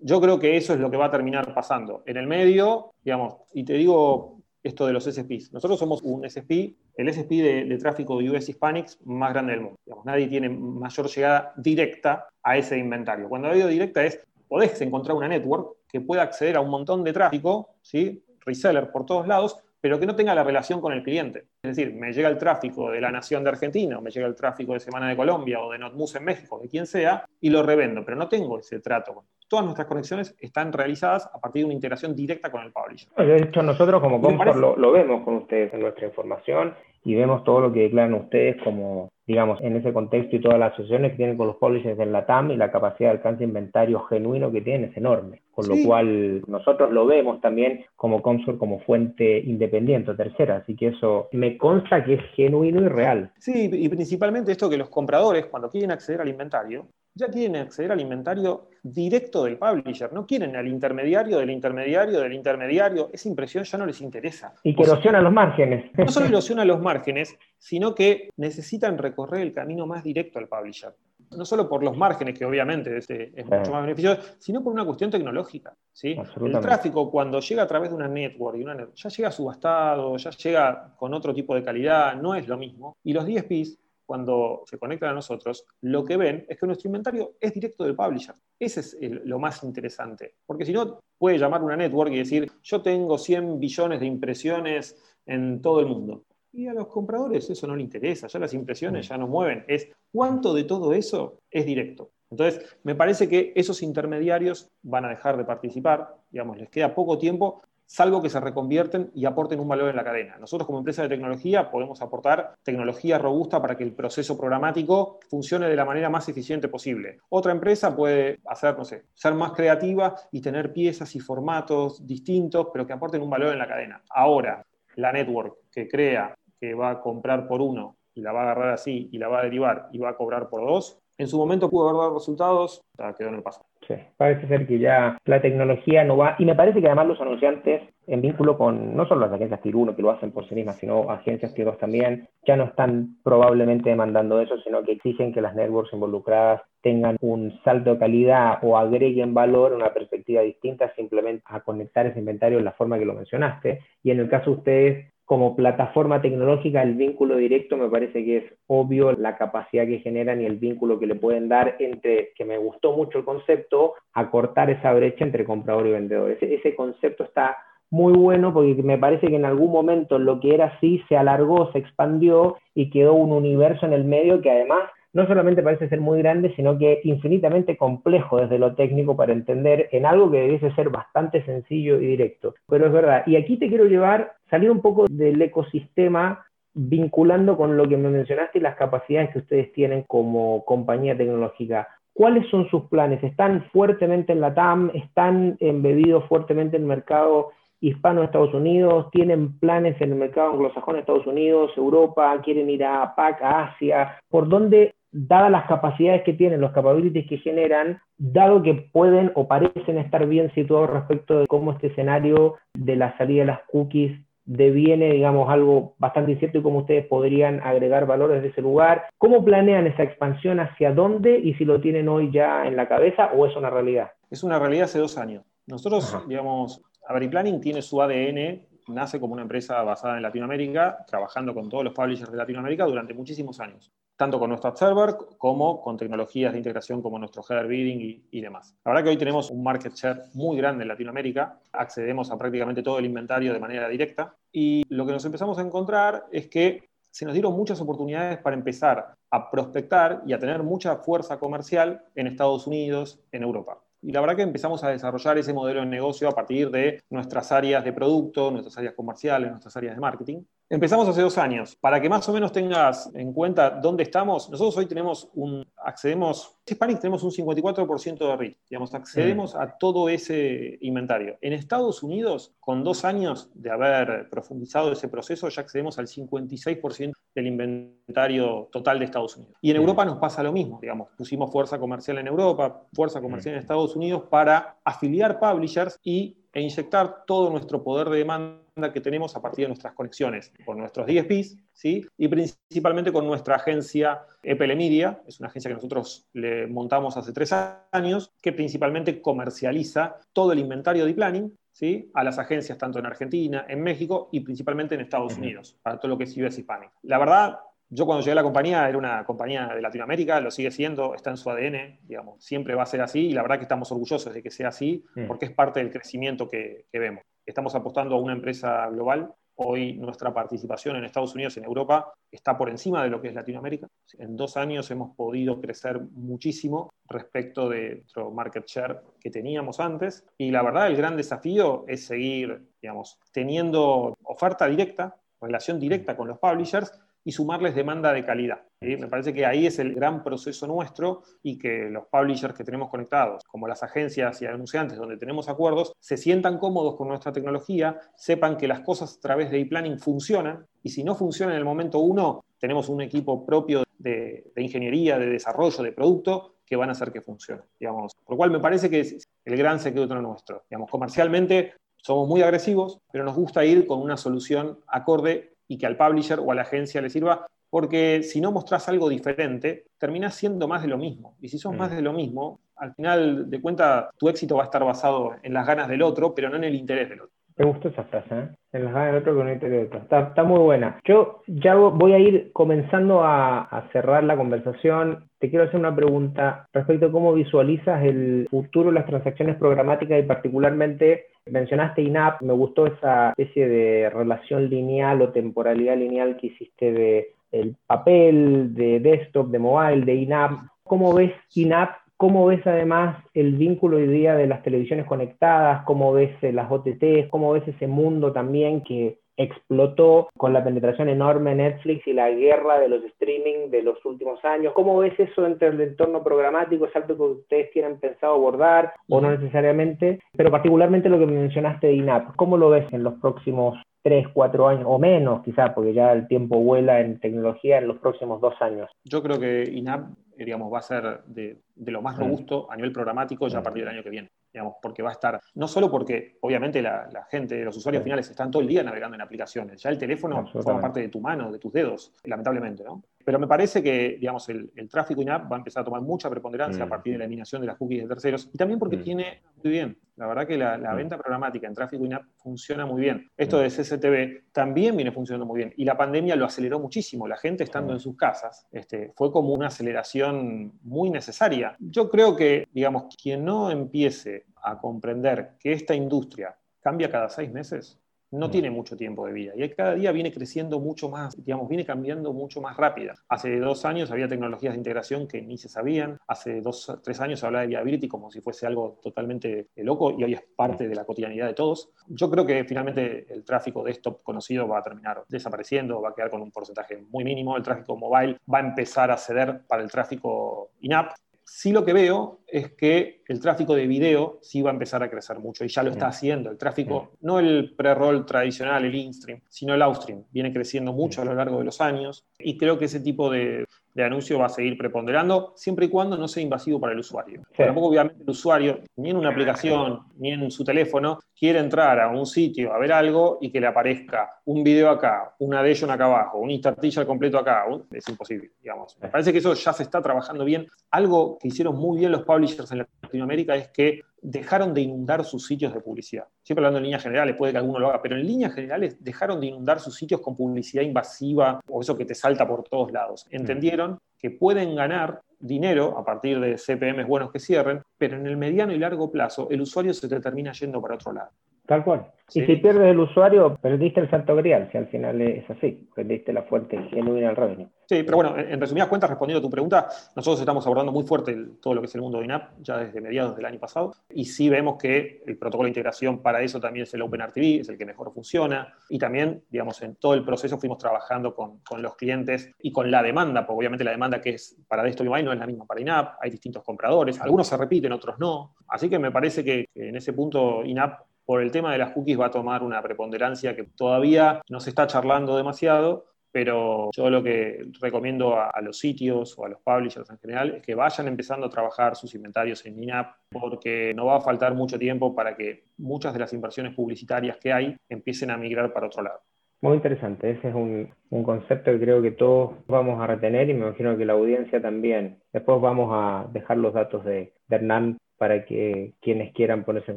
S3: Yo creo que eso es lo que va a terminar pasando. En el medio, digamos, y te digo esto de los SSPs. Nosotros somos un SSP, el SSP de, tráfico de US Hispanics más grande del mundo. nadie tiene mayor llegada directa a ese inventario. Cuando digo directa es, podés encontrar una network que pueda acceder a un montón de tráfico, ¿sí? reseller por todos lados, pero que no tenga la relación con el cliente. Es decir, me llega el tráfico de la Nación de Argentina, o me llega el tráfico de Semana de Colombia, o de Notmus en México, de quien sea, y lo revendo, pero no tengo ese trato. Todas nuestras conexiones están realizadas a partir de una integración directa con el publisher.
S2: De hecho, nosotros como Comfort lo, lo vemos con ustedes en nuestra información y vemos todo lo que declaran ustedes como digamos, en ese contexto y todas las asociaciones que tienen con los publishers en la TAM y la capacidad de alcance de inventario genuino que tienen es enorme. Con lo cual nosotros lo vemos también como Comsor como fuente independiente, tercera. Así que eso me consta que es genuino y real.
S3: Sí, y principalmente esto que los compradores, cuando quieren acceder al inventario, ya quieren acceder al inventario directo del publisher, no quieren al intermediario del intermediario del intermediario, esa impresión ya no les interesa.
S2: Y que erosiona los márgenes.
S3: No solo erosiona los márgenes, sino que necesitan recorrer el camino más directo al publisher. no solo por los márgenes, que obviamente es, es mucho más beneficioso, sino por una cuestión tecnológica. ¿sí? El tráfico, cuando llega a través de una network, y una ya llega subastado, ya llega con otro tipo de calidad, no es lo mismo. Y los DSPs cuando se conectan a nosotros, lo que ven es que nuestro inventario es directo del publisher. Ese es lo más interesante. Porque si no, puede llamar una network y decir, yo tengo 100 billones de impresiones en todo el mundo. Y a los compradores eso no le interesa, ya las impresiones ya no mueven. Es cuánto de todo eso es directo. Entonces, me parece que esos intermediarios van a dejar de participar, digamos, les queda poco tiempo salvo que se reconvierten y aporten un valor en la cadena. Nosotros como empresa de tecnología podemos aportar tecnología robusta para que el proceso programático funcione de la manera más eficiente posible. Otra empresa puede hacer, no sé, ser más creativa y tener piezas y formatos distintos, pero que aporten un valor en la cadena. Ahora, la network que crea que va a comprar por uno y la va a agarrar así y la va a derivar y va a cobrar por dos, en su momento pudo haber dado resultados, quedó en el pasado.
S2: Sí, parece ser que ya la tecnología no va, y me parece que además los anunciantes, en vínculo con no solo las agencias Tier 1 que lo hacen por sí mismas, sino agencias Tier 2 también, ya no están probablemente demandando eso, sino que exigen que las networks involucradas tengan un salto de calidad o agreguen valor, una perspectiva distinta simplemente a conectar ese inventario en la forma que lo mencionaste. Y en el caso de ustedes, como plataforma tecnológica, el vínculo directo me parece que es obvio la capacidad que generan y el vínculo que le pueden dar entre, que me gustó mucho el concepto, a cortar esa brecha entre comprador y vendedor. Ese, concepto está muy bueno porque me parece que en algún momento lo que era así se alargó, se expandió y quedó un universo en el medio que además no solamente parece ser muy grande, sino que infinitamente complejo desde lo técnico para entender en algo que debiese ser bastante sencillo y directo. Pero es verdad. Y aquí te quiero llevar, salir un poco del ecosistema vinculando con lo que me mencionaste y las capacidades que ustedes tienen como compañía tecnológica. ¿Cuáles son sus planes? ¿Están fuertemente en la TAM? ¿Están embebidos fuertemente en el mercado hispano Estados Unidos? ¿Tienen planes en el mercado anglosajón Estados Unidos, Europa? ¿Quieren ir a PAC, a Asia? ¿Por dónde dadas las capacidades que tienen, los capabilities que generan, dado que pueden o parecen estar bien situados respecto de cómo este escenario de la salida de las cookies deviene, digamos, algo bastante incierto y cómo ustedes podrían agregar valores de ese lugar. ¿Cómo planean esa expansión? ¿Hacia dónde? Y si lo tienen hoy ya en la cabeza o es una realidad.
S3: Es una realidad hace dos años. Nosotros, digamos, Planning tiene su ADN, nace como una empresa basada en Latinoamérica, trabajando con todos los publishers de Latinoamérica durante muchísimos años tanto con nuestro server como con tecnologías de integración como nuestro header bidding y, demás. La verdad que hoy tenemos un market share muy grande en Latinoamérica, accedemos a prácticamente todo el inventario de manera directa y lo que nos empezamos a encontrar es que se nos dieron muchas oportunidades para empezar a prospectar y a tener mucha fuerza comercial en Estados Unidos, en Europa. Y la verdad que empezamos a desarrollar ese modelo de negocio a partir de nuestras áreas de producto, nuestras áreas comerciales, nuestras áreas de marketing. Empezamos hace dos años. Para que más o menos tengas en cuenta dónde estamos, nosotros hoy tenemos un, accedemos, Hispanic tenemos un 54% de RIT, digamos, accedemos a todo ese inventario. En Estados Unidos, con dos años de haber profundizado ese proceso, ya accedemos al 56% del inventario total de Estados Unidos. Y en Europa nos pasa lo mismo, digamos, pusimos fuerza comercial en Europa, fuerza comercial en Estados Unidos para afiliar publishers y, e inyectar todo nuestro poder de demanda que tenemos a partir de nuestras conexiones con nuestros DSPs, ¿sí? y principalmente con nuestra agencia Epele Media, es una agencia que nosotros le montamos hace tres años, que principalmente comercializa todo el inventario de planning ¿sí? a las agencias tanto en Argentina, en México y principalmente en Estados Unidos, para todo lo que es US Hispanic. La verdad, yo cuando llegué a la compañía era una compañía de Latinoamérica, lo sigue siendo, está en su ADN, digamos, siempre va a ser así y la verdad que estamos orgullosos de que sea así porque es parte del crecimiento que, que vemos estamos apostando a una empresa global. Hoy nuestra participación en Estados Unidos en Europa está por encima de lo que es Latinoamérica. En dos años hemos podido crecer muchísimo respecto de nuestro market share que teníamos antes. Y la verdad, el gran desafío es seguir, digamos, teniendo oferta directa, relación directa con los publishers, y sumarles demanda de calidad. Me parece que ahí es el gran proceso nuestro y que los publishers que tenemos conectados, como las agencias y anunciantes donde tenemos acuerdos, se sientan cómodos con nuestra tecnología, sepan que las cosas a través de e-planning funcionan y si no funciona en el momento uno, tenemos un equipo propio de, ingeniería, de desarrollo, de producto que van a hacer que funcione. Digamos. Por lo cual me parece que es el gran secreto nuestro. Digamos, comercialmente somos muy agresivos, pero nos gusta ir con una solución acorde y que al publisher o a la agencia le sirva porque si no mostrás algo diferente, terminás siendo más de lo mismo. Y si sos más mm. de lo mismo, al final de cuentas tu éxito va a estar basado en las ganas del otro, pero no en el interés del otro.
S2: Me gustó esa frase, ¿eh? En las ganas del otro, pero no interés del otro. Está, muy buena. Yo ya voy a ir comenzando a, cerrar la conversación. Te quiero hacer una pregunta respecto a cómo visualizas el futuro de las transacciones programáticas y particularmente mencionaste INAP. Me gustó esa especie de relación lineal o temporalidad lineal que hiciste de el papel, de desktop, de mobile, de INAP. ¿Cómo ves INAP ¿Cómo ves además el vínculo hoy día de las televisiones conectadas? ¿Cómo ves eh, las OTTs? ¿Cómo ves ese mundo también que explotó con la penetración enorme de Netflix y la guerra de los streaming de los últimos años? ¿Cómo ves eso entre el entorno programático? ¿Es algo que ustedes tienen pensado abordar o no necesariamente? Pero particularmente lo que mencionaste de INAP, ¿cómo lo ves en los próximos tres, cuatro años o menos quizás, porque ya el tiempo vuela en tecnología en los próximos dos años?
S3: Yo creo que INAP digamos, va a ser de, lo más robusto a nivel programático ya a partir del año que viene, digamos, porque va a estar, no solo porque obviamente la, gente, los usuarios finales están todo el día navegando en aplicaciones, ya el teléfono forma parte de tu mano, de tus dedos, lamentablemente, ¿no? Pero me parece que, digamos, el, tráfico in-app va a empezar a tomar mucha preponderancia a partir de la eliminación de las cookies de terceros y también porque tiene muy bien, la verdad que la, venta programática en tráfico in-app funciona muy bien. Esto de CCTV también viene funcionando muy bien y la pandemia lo aceleró muchísimo. La gente estando en sus casas este, fue como una aceleración muy necesaria. Yo creo que, digamos, quien no empiece a comprender que esta industria cambia cada seis meses, no tiene mucho tiempo de vida. Y cada día viene creciendo mucho más, digamos, viene cambiando mucho más rápida. Hace dos años había tecnologías de integración que ni se sabían, hace dos, tres años se hablaba de viability como si fuese algo totalmente loco y hoy es parte de la cotidianidad de todos. Yo creo que finalmente el tráfico desktop conocido va a terminar desapareciendo, va a quedar con un porcentaje muy mínimo, el tráfico mobile va a empezar a ceder para el tráfico in-app sí lo que veo es que el tráfico de video sí va a empezar a crecer mucho y ya lo está haciendo. El tráfico, no el pre-roll tradicional, el in-stream, sino el outstream, viene creciendo mucho a lo largo de los años y creo que ese tipo de, de anuncio va a seguir preponderando, siempre y cuando no sea invasivo para el usuario. Tampoco, obviamente, el usuario, ni en una aplicación, ni en su teléfono, quiere entrar a un sitio a ver algo y que le aparezca un video acá, una addition acá abajo, un al completo acá. es imposible, digamos. Me parece que eso ya se está trabajando bien. Algo que hicieron muy bien los publishers en Latinoamérica es que dejaron de inundar sus sitios de publicidad. Siempre hablando en líneas generales, puede que alguno lo haga, pero en líneas generales dejaron de inundar sus sitios con publicidad invasiva o eso que te salta por todos lados. Mm. Entendieron que pueden ganar dinero a partir de CPMs buenos que cierren, pero en el mediano y largo plazo el usuario se te termina yendo para otro lado.
S2: Tal cual. Y si pierdes el usuario, perdiste el santo grial, si al final es así, perdiste la fuente genuina del revenue.
S3: Sí, pero bueno, en resumidas cuentas, respondiendo a tu pregunta, nosotros estamos abordando muy fuerte todo lo que es el mundo de INAP ya desde mediados del año pasado, y sí vemos que el protocolo de integración para eso también es el OpenRTV, es el que mejor funciona, y también, digamos, en todo el proceso fuimos trabajando con, los clientes y con la demanda, porque obviamente la demanda que es para esto y no es la misma para INAP, hay distintos compradores, algunos se repiten, otros no, así que me parece que en ese punto INAP por el tema de las cookies va a tomar una preponderancia que todavía no se está charlando demasiado, pero yo lo que recomiendo a, los sitios o a los publishers en general es que vayan empezando a trabajar sus inventarios en INAP porque no va a faltar mucho tiempo para que muchas de las inversiones publicitarias que hay empiecen a migrar para otro lado.
S2: Muy interesante, ese es un, concepto que creo que todos vamos a retener y me imagino que la audiencia también. Después vamos a dejar los datos de, de Hernán para que quienes quieran ponerse en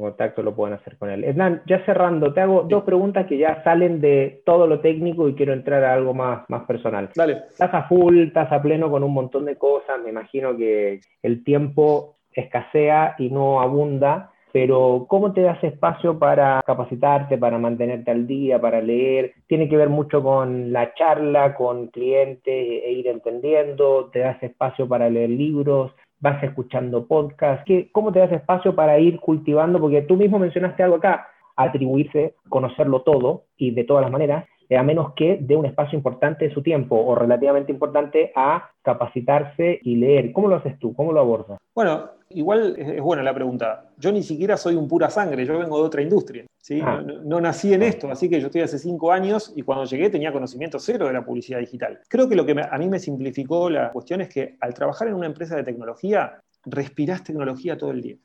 S2: contacto lo puedan hacer con él. Hernán, ya cerrando, te hago dos preguntas que ya salen de todo lo técnico y quiero entrar a algo más, más personal.
S3: Dale.
S2: Estás a full, estás a pleno con un montón de cosas, me imagino que el tiempo escasea y no abunda, pero ¿cómo te das espacio para capacitarte, para mantenerte al día, para leer? Tiene que ver mucho con la charla, con clientes e ir entendiendo, te das espacio para leer libros, vas escuchando podcast, ¿cómo te das espacio para ir cultivando? Porque tú mismo mencionaste algo acá, atribuirse, conocerlo todo y de todas las maneras, a menos que dé un espacio importante de su tiempo o relativamente importante a capacitarse y leer. ¿Cómo lo haces tú? ¿Cómo lo abordas?
S3: Bueno, igual es buena la pregunta. Yo ni siquiera soy un pura sangre, yo vengo de otra industria. ¿sí? Ah. No, nací en esto, así que yo estoy hace cinco años y cuando llegué tenía conocimiento cero de la publicidad digital. Creo que lo que a mí me simplificó la cuestión es que al trabajar en una empresa de tecnología, respirás tecnología todo el día.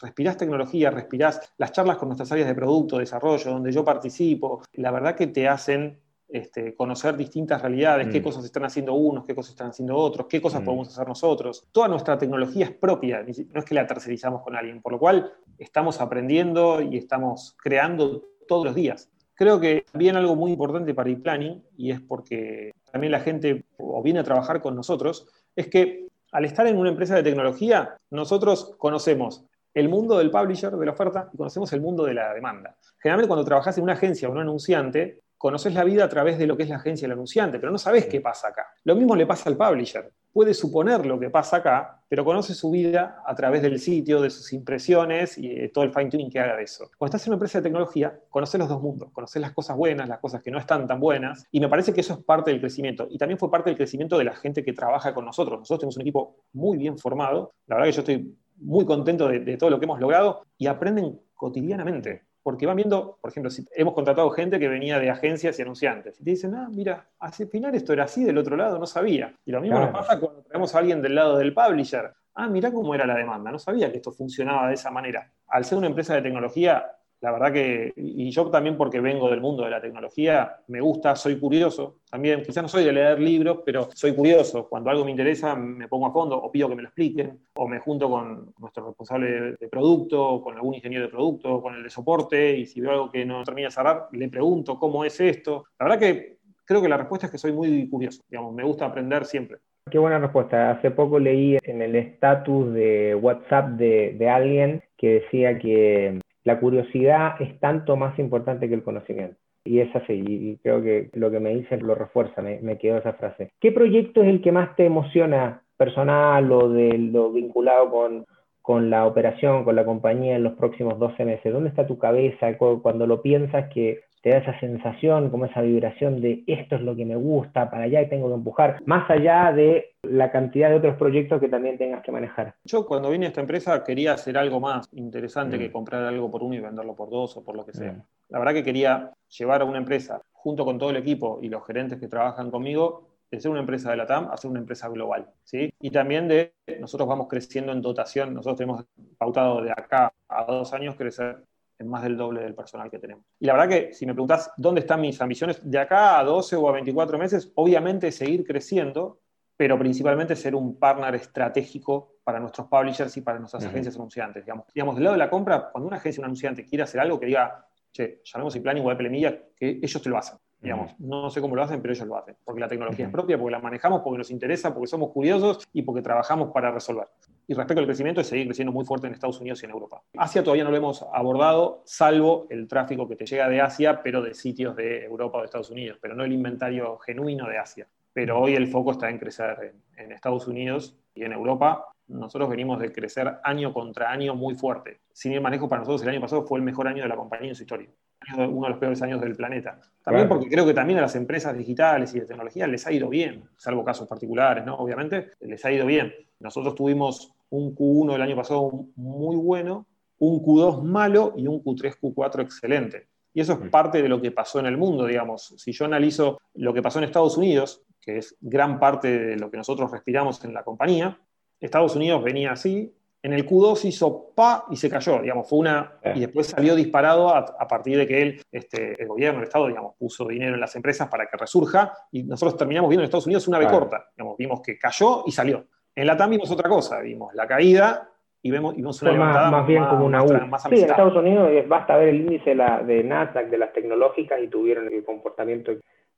S3: Respirás tecnología, respirás las charlas con nuestras áreas de producto, desarrollo, donde yo participo, la verdad que te hacen este, conocer distintas realidades, qué mm. cosas están haciendo unos, qué cosas están haciendo otros, qué cosas mm. podemos hacer nosotros. Toda nuestra tecnología es propia, no es que la tercerizamos con alguien, por lo cual estamos aprendiendo y estamos creando todos los días. Creo que también algo muy importante para e-planning, y es porque también la gente o viene a trabajar con nosotros, es que al estar en una empresa de tecnología, nosotros conocemos el mundo del publisher, de la oferta, y conocemos el mundo de la demanda. Generalmente cuando trabajas en una agencia o un anunciante, conoces la vida a través de lo que es la agencia del anunciante, pero no sabes qué pasa acá. Lo mismo le pasa al publisher. Puede suponer lo que pasa acá, pero conoce su vida a través del sitio, de sus impresiones y todo el fine tuning que haga de eso. Cuando estás en una empresa de tecnología, conoces los dos mundos, conoces las cosas buenas, las cosas que no están tan buenas, y me parece que eso es parte del crecimiento. Y también fue parte del crecimiento de la gente que trabaja con nosotros. Nosotros tenemos un equipo muy bien formado. La verdad que yo estoy muy contento de todo lo que hemos logrado y aprenden cotidianamente porque van viendo, por ejemplo, si hemos contratado gente que venía de agencias y anunciantes, y te dicen, ah, mira, hace final esto era así, del otro lado no sabía. Y lo mismo nos pasa cuando traemos a alguien del lado del publisher. Ah, mira cómo era la demanda, no sabía que esto funcionaba de esa manera. Al ser una empresa de tecnología, la verdad que, y yo también porque vengo del mundo de la tecnología, me gusta, soy curioso. También, quizás no soy de leer libros, pero soy curioso. Cuando algo me interesa, me pongo a fondo o pido que me lo expliquen, o me junto con nuestro responsable de producto, con algún ingeniero de producto, con el de soporte, y si veo algo que no termina de cerrar, le pregunto cómo es esto. La verdad que creo que la respuesta es que soy muy curioso, digamos, me gusta aprender siempre.
S2: Qué buena respuesta. Hace poco leí en el estatus de WhatsApp de, de alguien que decía que la curiosidad es tanto más importante que el conocimiento. Y es así, y creo que lo que me dicen lo refuerza, me, quedó esa frase. ¿Qué proyecto es el que más te emociona personal o de lo vinculado con, con la operación, con la compañía en los próximos 12 meses? ¿Dónde está tu cabeza cuando lo piensas que te da esa sensación, como esa vibración de esto es lo que me gusta, para allá tengo que empujar, más allá de la cantidad de otros proyectos que también tengas que manejar.
S3: Yo cuando vine a esta empresa quería hacer algo más interesante que mm. comprar algo por uno y venderlo por dos o por lo que sea. Mm. La verdad que quería llevar a una empresa, junto con todo el equipo y los gerentes que trabajan conmigo, de ser una empresa de la TAM a ser una empresa global. ¿sí? Y también de nosotros vamos creciendo en dotación, nosotros tenemos pautado de acá a dos años crecer en más del doble del personal que tenemos. Y la verdad que si me preguntas dónde están mis ambiciones, de acá a 12 o a 24 meses, obviamente seguir creciendo, pero principalmente ser un partner estratégico para nuestros publishers y para nuestras agencias anunciantes. Digamos, digamos, del lado de la compra, cuando una agencia un anunciante quiere hacer algo que diga, che, llamemos el planning o Media, que ellos te lo hacen. Digamos, no sé cómo lo hacen, pero ellos lo hacen. Porque la tecnología es propia, porque la manejamos, porque nos interesa, porque somos curiosos y porque trabajamos para resolver. Y respecto al crecimiento, es seguir creciendo muy fuerte en Estados Unidos y en Europa. Asia todavía no lo hemos abordado, salvo el tráfico que te llega de Asia, pero de sitios de Europa o de Estados Unidos, pero no el inventario genuino de Asia. Pero hoy el foco está en crecer en, Estados Unidos y en Europa. Nosotros venimos de crecer año contra año muy fuerte. Sin ir manejo, para nosotros el año pasado fue el mejor año de la compañía en su historia uno de los peores años del planeta. También porque creo que también a las empresas digitales y de tecnología les ha ido bien, salvo casos particulares, ¿no? Obviamente, les ha ido bien. Nosotros tuvimos un Q1 del año pasado muy bueno, un Q2 malo y un Q3, Q4 excelente. Y eso es mm. parte de lo que pasó en el mundo, digamos. Si yo analizo lo que pasó en Estados Unidos, que es gran parte de lo que nosotros respiramos en la compañía, Estados Unidos venía así, en el Q2 hizo pa y se cayó, digamos, fue una, y después salió disparado a, partir de que él, este, el gobierno, el Estado, digamos, puso dinero en las empresas para que resurja, y nosotros terminamos viendo en Estados Unidos una vez corta, digamos, vimos que cayó y salió. En la TAM vimos otra cosa, vimos la caída y vemos, y vemos una
S2: levantada más, bien como una U. sí, en Estados Unidos basta ver el índice de, la, de Nasdaq, de las tecnológicas, y tuvieron el comportamiento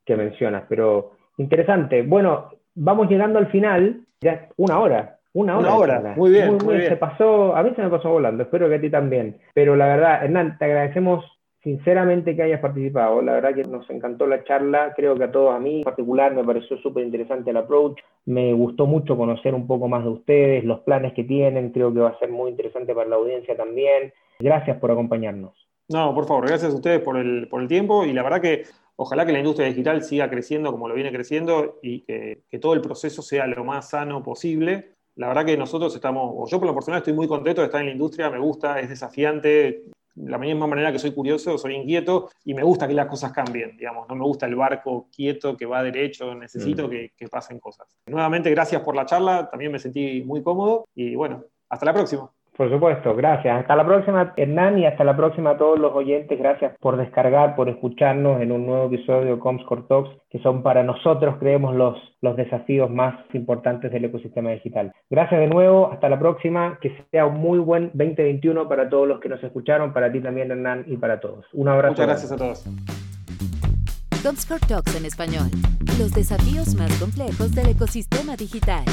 S2: que mencionas, pero interesante. Bueno, vamos llegando al final, ya una hora. Una hora.
S3: Muy bien, muy, bien.
S2: Se pasó, a mí se me pasó volando, espero que a ti también. Pero la verdad, Hernán, te agradecemos sinceramente que hayas participado. La verdad que nos encantó la charla. Creo que a todos, a mí en particular, me pareció súper interesante el approach. Me gustó mucho conocer un poco más de ustedes, los planes que tienen. Creo que va a ser muy interesante para la audiencia también. Gracias por acompañarnos.
S3: No, por favor, gracias a ustedes por el, por el tiempo y la verdad que ojalá que la industria digital siga creciendo como lo viene creciendo y que, que todo el proceso sea lo más sano posible la verdad que nosotros estamos, o yo por lo personal estoy muy contento de estar en la industria, me gusta, es desafiante, de la misma manera que soy curioso, soy inquieto y me gusta que las cosas cambien, digamos, no me gusta el barco quieto que va derecho, necesito mm. que, que pasen cosas. Nuevamente, gracias por la charla, también me sentí muy cómodo y bueno, hasta la próxima.
S2: Por supuesto, gracias. Hasta la próxima, Hernán, y hasta la próxima a todos los oyentes. Gracias por descargar, por escucharnos en un nuevo episodio de Comscore Talks, que son para nosotros, creemos, los, los desafíos más importantes del ecosistema digital. Gracias de nuevo, hasta la próxima. Que sea un muy buen 2021 para todos los que nos escucharon, para ti también, Hernán, y para todos. Un abrazo.
S3: Muchas gracias a todos.
S1: Comscore Talks en español. Los desafíos más complejos del ecosistema digital.